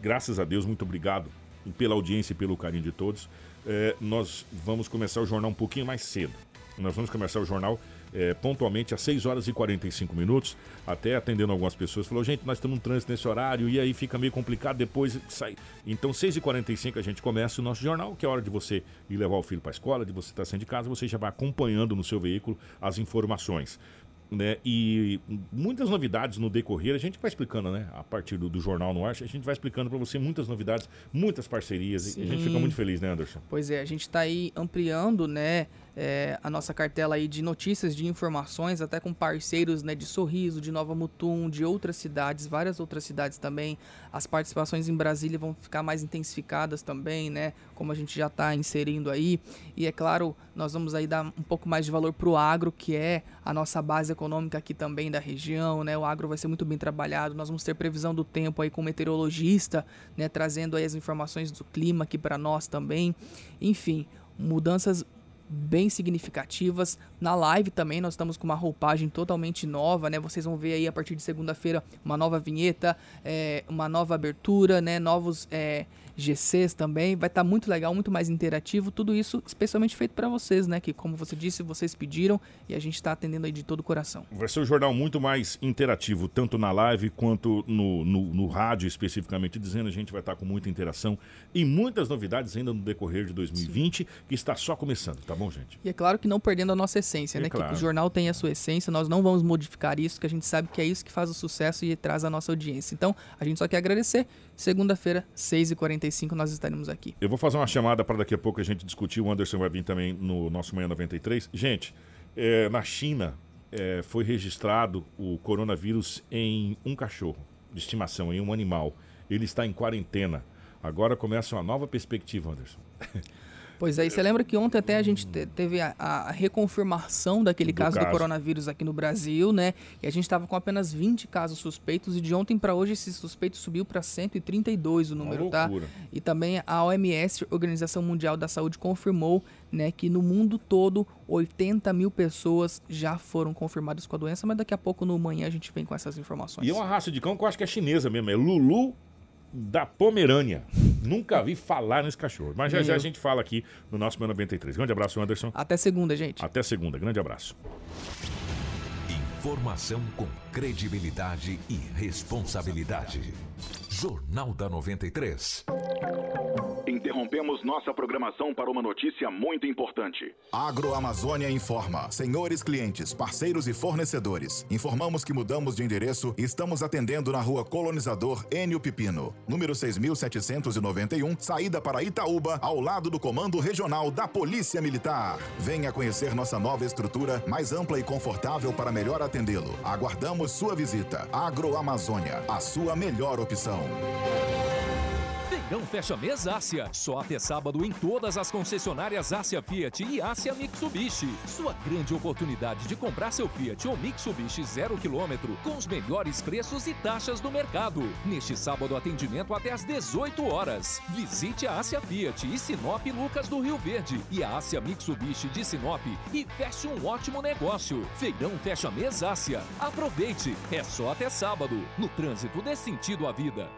Graças a Deus, muito obrigado pela audiência e pelo carinho de todos. É, nós vamos começar o jornal um pouquinho mais cedo. Nós vamos começar o jornal é, pontualmente às 6 horas e 45 minutos, até atendendo algumas pessoas. Falou, gente, nós estamos no trânsito nesse horário e aí fica meio complicado depois sair. Então, 6 e 45 a gente começa o nosso jornal, que é hora de você ir levar o filho para a escola, de você estar saindo de casa, você já vai acompanhando no seu veículo as informações. Né? E muitas novidades no decorrer, a gente vai explicando, né? A partir do, do Jornal no Ar, a gente vai explicando para você muitas novidades, muitas parcerias. E a gente Sim. fica muito feliz, né, Anderson? Pois é, a gente está aí ampliando, né, é, a nossa cartela aí de notícias, de informações, até com parceiros né, de Sorriso, de Nova Mutum, de outras cidades, várias outras cidades também. As participações em Brasília vão ficar mais intensificadas também, né? Como a gente já está inserindo aí. E é claro, nós vamos aí dar um pouco mais de valor para o agro, que é a nossa base econômica aqui também da região, né? O agro vai ser muito bem trabalhado. Nós vamos ter previsão do tempo aí com o meteorologista, né? Trazendo aí as informações do clima aqui para nós também. Enfim, mudanças bem significativas. Na live também nós estamos com uma roupagem totalmente nova, né? Vocês vão ver aí a partir de segunda-feira uma nova vinheta, é, uma nova abertura, né? Novos é, GCs também. Vai estar tá muito legal, muito mais interativo. Tudo isso especialmente feito para vocês, né? Que como você disse, vocês pediram e a gente está atendendo aí de todo o coração. Vai ser um jornal muito mais interativo, tanto na live quanto no, no, no rádio, especificamente dizendo. A gente vai estar tá com muita interação e muitas novidades ainda no decorrer de 2020, Sim. que está só começando, tá bom, gente? E é claro que não perdendo a nossa essência, é né? Claro. Que o jornal tem a sua essência, nós não vamos modificar isso, que a gente sabe que é isso que faz o sucesso e traz a nossa audiência. Então, a gente só quer agradecer. Segunda-feira, 6h45, nós estaremos aqui. Eu vou fazer uma chamada para daqui a pouco a gente discutir. O Anderson vai vir também no nosso Manhã 93. Gente, é, na China é, foi registrado o coronavírus em um cachorro de estimação, em um animal. Ele está em quarentena. Agora começa uma nova perspectiva, Anderson. <laughs> Pois é, e você lembra que ontem até a gente teve a, a reconfirmação daquele do caso, caso, do coronavírus aqui no Brasil, né? E a gente estava com apenas 20 casos suspeitos e de ontem para hoje esse suspeito subiu para 132 o número, tá? E também a OMS, Organização Mundial da Saúde, confirmou né, que no mundo todo 80 mil pessoas já foram confirmadas com a doença, mas daqui a pouco no manhã a gente vem com essas informações. E é uma raça de cão que eu acho que é chinesa mesmo, é Lulu da Pomerânia. Nunca vi falar nesse cachorro. Mas já, já a gente fala aqui no nosso 93. Grande abraço, Anderson. Até segunda, gente. Até segunda. Grande abraço. Informação com credibilidade e responsabilidade. Jornal da 93. Interrompemos nossa programação para uma notícia muito importante. Agroamazônia informa. Senhores clientes, parceiros e fornecedores, informamos que mudamos de endereço e estamos atendendo na rua Colonizador Enio Pipino, número 6791, saída para Itaúba, ao lado do Comando Regional da Polícia Militar. Venha conhecer nossa nova estrutura, mais ampla e confortável para melhor atendê-lo. Aguardamos sua visita. Agroamazônia, a sua melhor opção. Feirão Fecha Mês Ásia. Só até sábado em todas as concessionárias Ásia Fiat e Ásia Mitsubishi. Sua grande oportunidade de comprar seu Fiat ou Mitsubishi zero quilômetro com os melhores preços e taxas do mercado. Neste sábado, atendimento até às 18 horas. Visite a Ásia Fiat e Sinop Lucas do Rio Verde e a Ásia Mitsubishi de Sinop e feche um ótimo negócio. Feirão Fecha Mês Ásia. Aproveite. É só até sábado. No trânsito dê sentido à vida.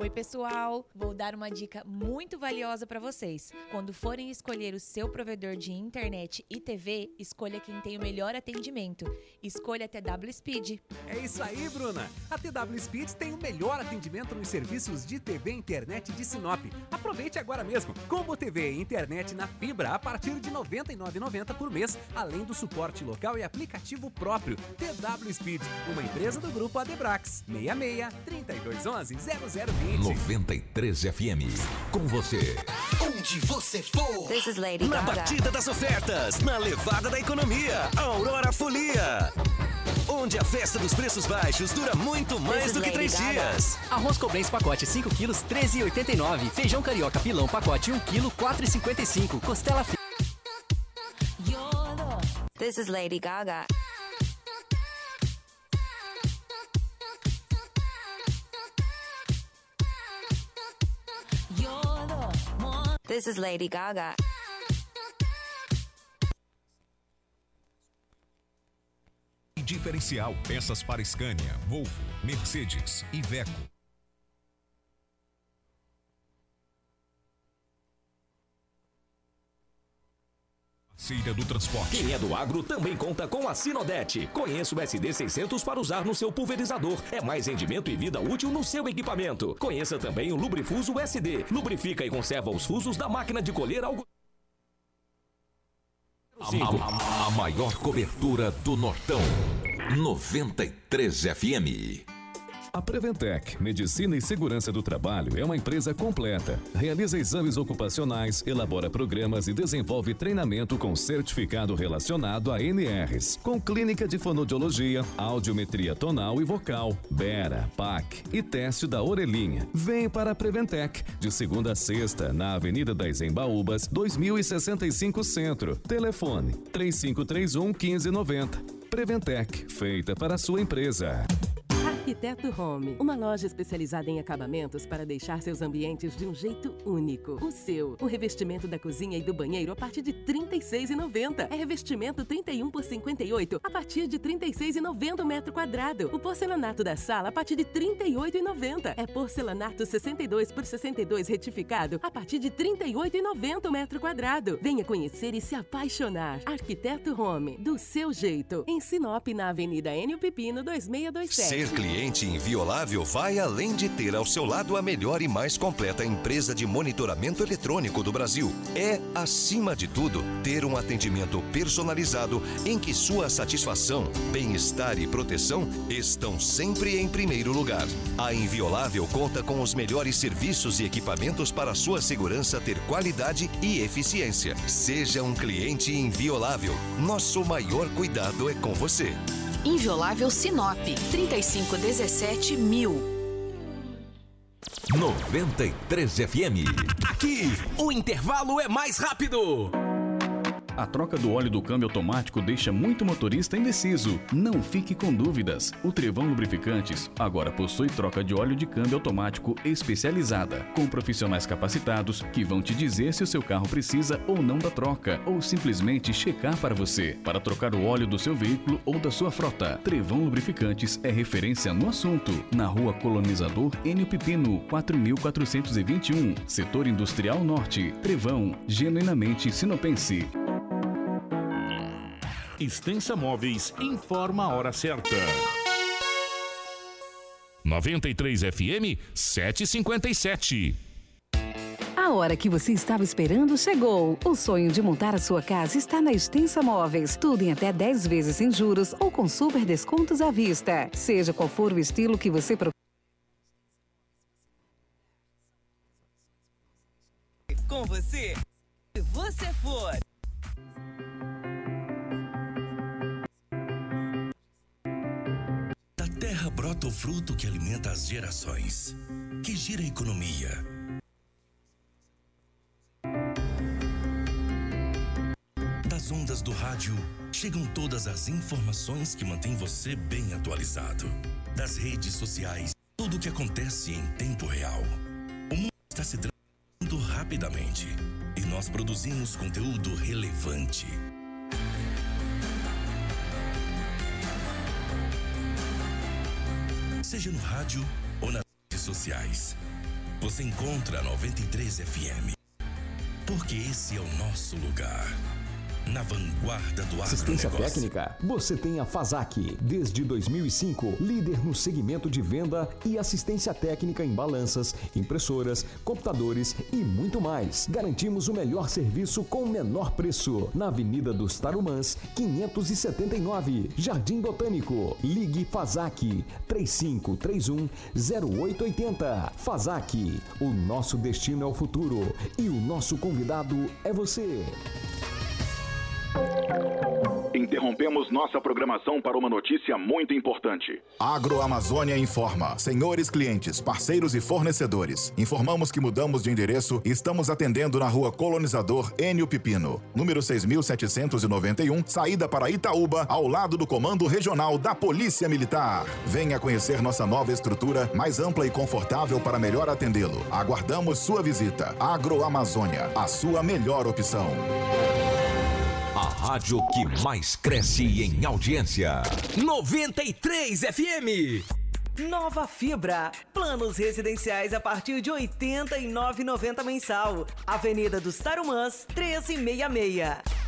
Oi, pessoal! Vou dar uma dica muito valiosa para vocês. Quando forem escolher o seu provedor de internet e TV, escolha quem tem o melhor atendimento. Escolha a TW Speed. É isso aí, Bruna! A TW Speed tem o melhor atendimento nos serviços de TV e internet de Sinop. Aproveite agora mesmo! Combo TV e internet na fibra a partir de R$ 99,90 por mês, além do suporte local e aplicativo próprio. TW Speed, uma empresa do grupo Adebrax. 66 3211 0020 93 FM. Com você. Onde você for. This is Lady na Gaga. batida das ofertas. Na levada da economia. Aurora Folia. Onde a festa dos preços baixos dura muito mais do que três Gaga. dias. Arroz cobrense pacote 5 quilos, 13,89. Feijão carioca pilão pacote 1 quilo, 4,55. Costela fi... This is Lady Gaga. This is Lady Gaga. Diferencial, peças para Scania, Volvo, Mercedes, Iveco. Do Transporte. Quem é do agro também conta com a Sinodete. Conheça o SD600 para usar no seu pulverizador. É mais rendimento e vida útil no seu equipamento. Conheça também o Lubrifuso SD. Lubrifica e conserva os fusos da máquina de colher algo. A, a, a maior cobertura do Nortão. 93 FM. A Preventec, Medicina e Segurança do Trabalho, é uma empresa completa. Realiza exames ocupacionais, elabora programas e desenvolve treinamento com certificado relacionado a NRs, com clínica de fonoaudiologia, audiometria tonal e vocal, BERA, PAC e teste da orelhinha. Vem para a Preventec, de segunda a sexta, na Avenida das Embaúbas, 2065 Centro. Telefone 3531 1590. Preventec, feita para a sua empresa. Arquiteto Home, uma loja especializada em acabamentos para deixar seus ambientes de um jeito único. O seu, o revestimento da cozinha e do banheiro a partir de R$ 36,90. É revestimento 31 por 58 a partir de R$ 36,90 metro quadrado. O porcelanato da sala a partir de R$ 38,90. É porcelanato 62 por 62 retificado a partir de R$ 38,90 metro quadrado. Venha conhecer e se apaixonar. Arquiteto Home, do seu jeito. Em Sinop, na Avenida Enio Pipino 2627. Ser cliente inviolável vai além de ter ao seu lado a melhor e mais completa empresa de monitoramento eletrônico do Brasil. É, acima de tudo, ter um atendimento personalizado em que sua satisfação, bem-estar e proteção estão sempre em primeiro lugar. A Inviolável conta com os melhores serviços e equipamentos para sua segurança ter qualidade e eficiência. Seja um cliente inviolável. Nosso maior cuidado é com você. Inviolável Sinop 3517 mil. 93 FM. Aqui, o intervalo é mais rápido. A troca do óleo do câmbio automático deixa muito motorista indeciso. Não fique com dúvidas. O Trevão Lubrificantes agora possui troca de óleo de câmbio automático especializada, com profissionais capacitados que vão te dizer se o seu carro precisa ou não da troca, ou simplesmente checar para você, para trocar o óleo do seu veículo ou da sua frota. Trevão Lubrificantes é referência no assunto. Na rua Colonizador Enio Pipino, 4421, Setor Industrial Norte. Trevão, genuinamente sinopense. Extensa Móveis informa a hora certa. 93 FM 757. A hora que você estava esperando chegou. O sonho de montar a sua casa está na Extensa Móveis. Tudo em até 10 vezes sem juros ou com super descontos à vista. Seja qual for o estilo que você procura. Com você, se você for. O fruto que alimenta as gerações, que gira a economia. Das ondas do rádio chegam todas as informações que mantêm você bem atualizado. Das redes sociais, tudo o que acontece em tempo real. O mundo está se transformando rapidamente e nós produzimos conteúdo relevante. Seja no rádio ou nas redes sociais. Você encontra a 93 FM. Porque esse é o nosso lugar. Na vanguarda do Assistência técnica, você tem a Fazac. Desde 2005, líder no segmento de venda e assistência técnica em balanças, impressoras, computadores e muito mais. Garantimos o melhor serviço com o menor preço. Na Avenida dos Tarumãs, 579, Jardim Botânico. Ligue Fazac 3531 0880. Fazac, o nosso destino é o futuro e o nosso convidado é você. Interrompemos nossa programação para uma notícia muito importante. Agroamazônia informa. Senhores clientes, parceiros e fornecedores, informamos que mudamos de endereço e estamos atendendo na rua Colonizador Enio Pipino, número 6791, saída para Itaúba, ao lado do Comando Regional da Polícia Militar. Venha conhecer nossa nova estrutura, mais ampla e confortável para melhor atendê-lo. Aguardamos sua visita. Agroamazônia, a sua melhor opção. Rádio que mais cresce em audiência. 93 FM. Nova Fibra. Planos residenciais a partir de R$ 89,90 mensal. Avenida dos Tarumãs, 1366.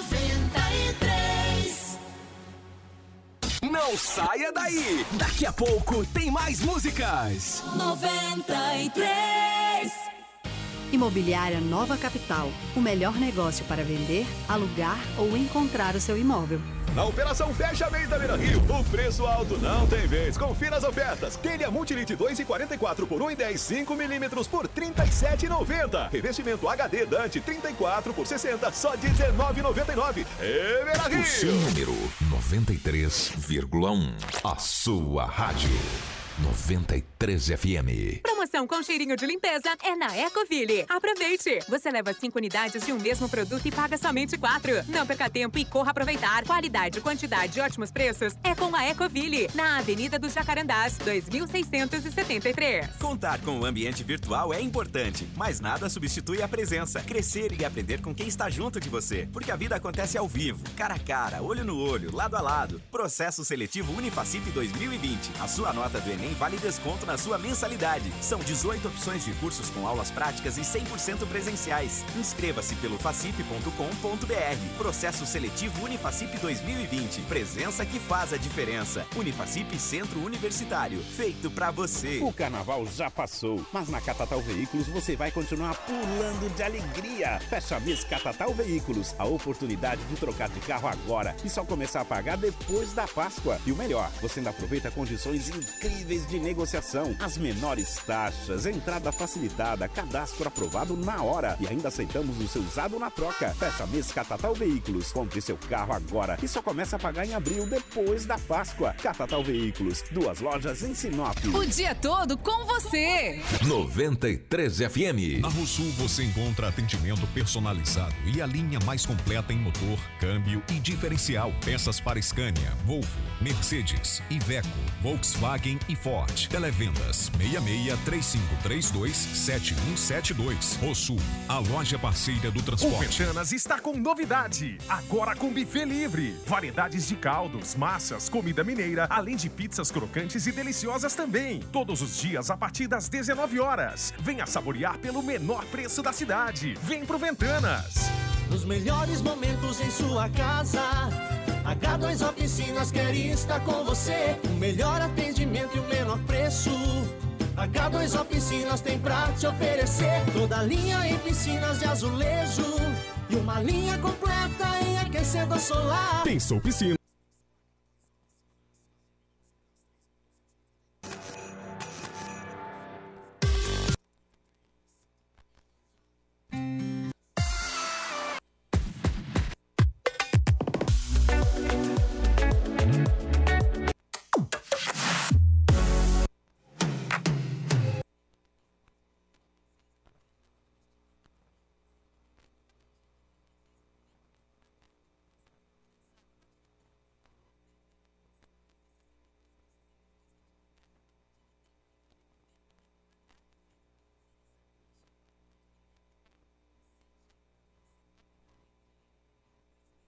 Não saia daí! Daqui a pouco tem mais músicas! 93. Imobiliária Nova Capital. O melhor negócio para vender, alugar ou encontrar o seu imóvel. Na Operação Fecha Mês da Beira Rio, o preço alto não tem vez. Confira as ofertas. Telha Multilite 2,44 por 1,10 5 milímetros por 37,90. Revestimento HD Dante 34 por 60, só 19,99. É Beira O seu Rio. número 93,1. A sua rádio. 93 FM. Promoção com cheirinho de limpeza é na Ecoville. Aproveite! Você leva cinco unidades de um mesmo produto e paga somente quatro. Não perca tempo e corra aproveitar. Qualidade, quantidade e ótimos preços é com a Ecoville, na Avenida dos Jacarandás, 2673. Contar com o ambiente virtual é importante, mas nada substitui a presença. Crescer e aprender com quem está junto de você. Porque a vida acontece ao vivo, cara a cara, olho no olho, lado a lado. Processo seletivo Unifacip 2020. A sua nota do Enem vale desconto na sua mensalidade. São 18 opções de cursos com aulas práticas e 100% presenciais. Inscreva-se pelo facip.com.br. Processo seletivo Unifacip 2020. Presença que faz a diferença. Unifacip Centro Universitário. Feito pra você. O carnaval já passou, mas na Catatal Veículos você vai continuar pulando de alegria. Fecha mês Catatal Veículos, a oportunidade de trocar de carro agora e só começar a pagar depois da Páscoa. E o melhor, você ainda aproveita condições incríveis de negociação, as menores taxas, entrada facilitada, cadastro aprovado na hora e ainda aceitamos o seu usado na troca. Fecha mês Catatal Veículos, compre seu carro agora e só começa a pagar em abril depois da Páscoa. Catatal Veículos, duas lojas em Sinop. O dia todo com você. 93 FM. Na Rosul você encontra atendimento personalizado e a linha mais completa em motor, câmbio e diferencial. Peças para Scania, Volvo, Mercedes, Iveco, Volkswagen e Ford. Televendas 66 3532 7172. Rosul, a loja parceira do O transporte. Ventanas está com novidade. Agora com buffet livre. Variedades de caldos, massas, comida mineira, além de pizzas crocantes e deliciosas também. Todos os dias a partir das 19 horas. Venha saborear pelo menor preço da cidade. Vem pro Ventanas. Nos melhores momentos em sua casa. H2 Oficinas quer estar com você. O melhor atendimento e o menor preço. H2 Oficinas tem pra te oferecer. Toda linha em piscinas de azulejo. E uma linha completa em aquecedor solar. Pensou piscina?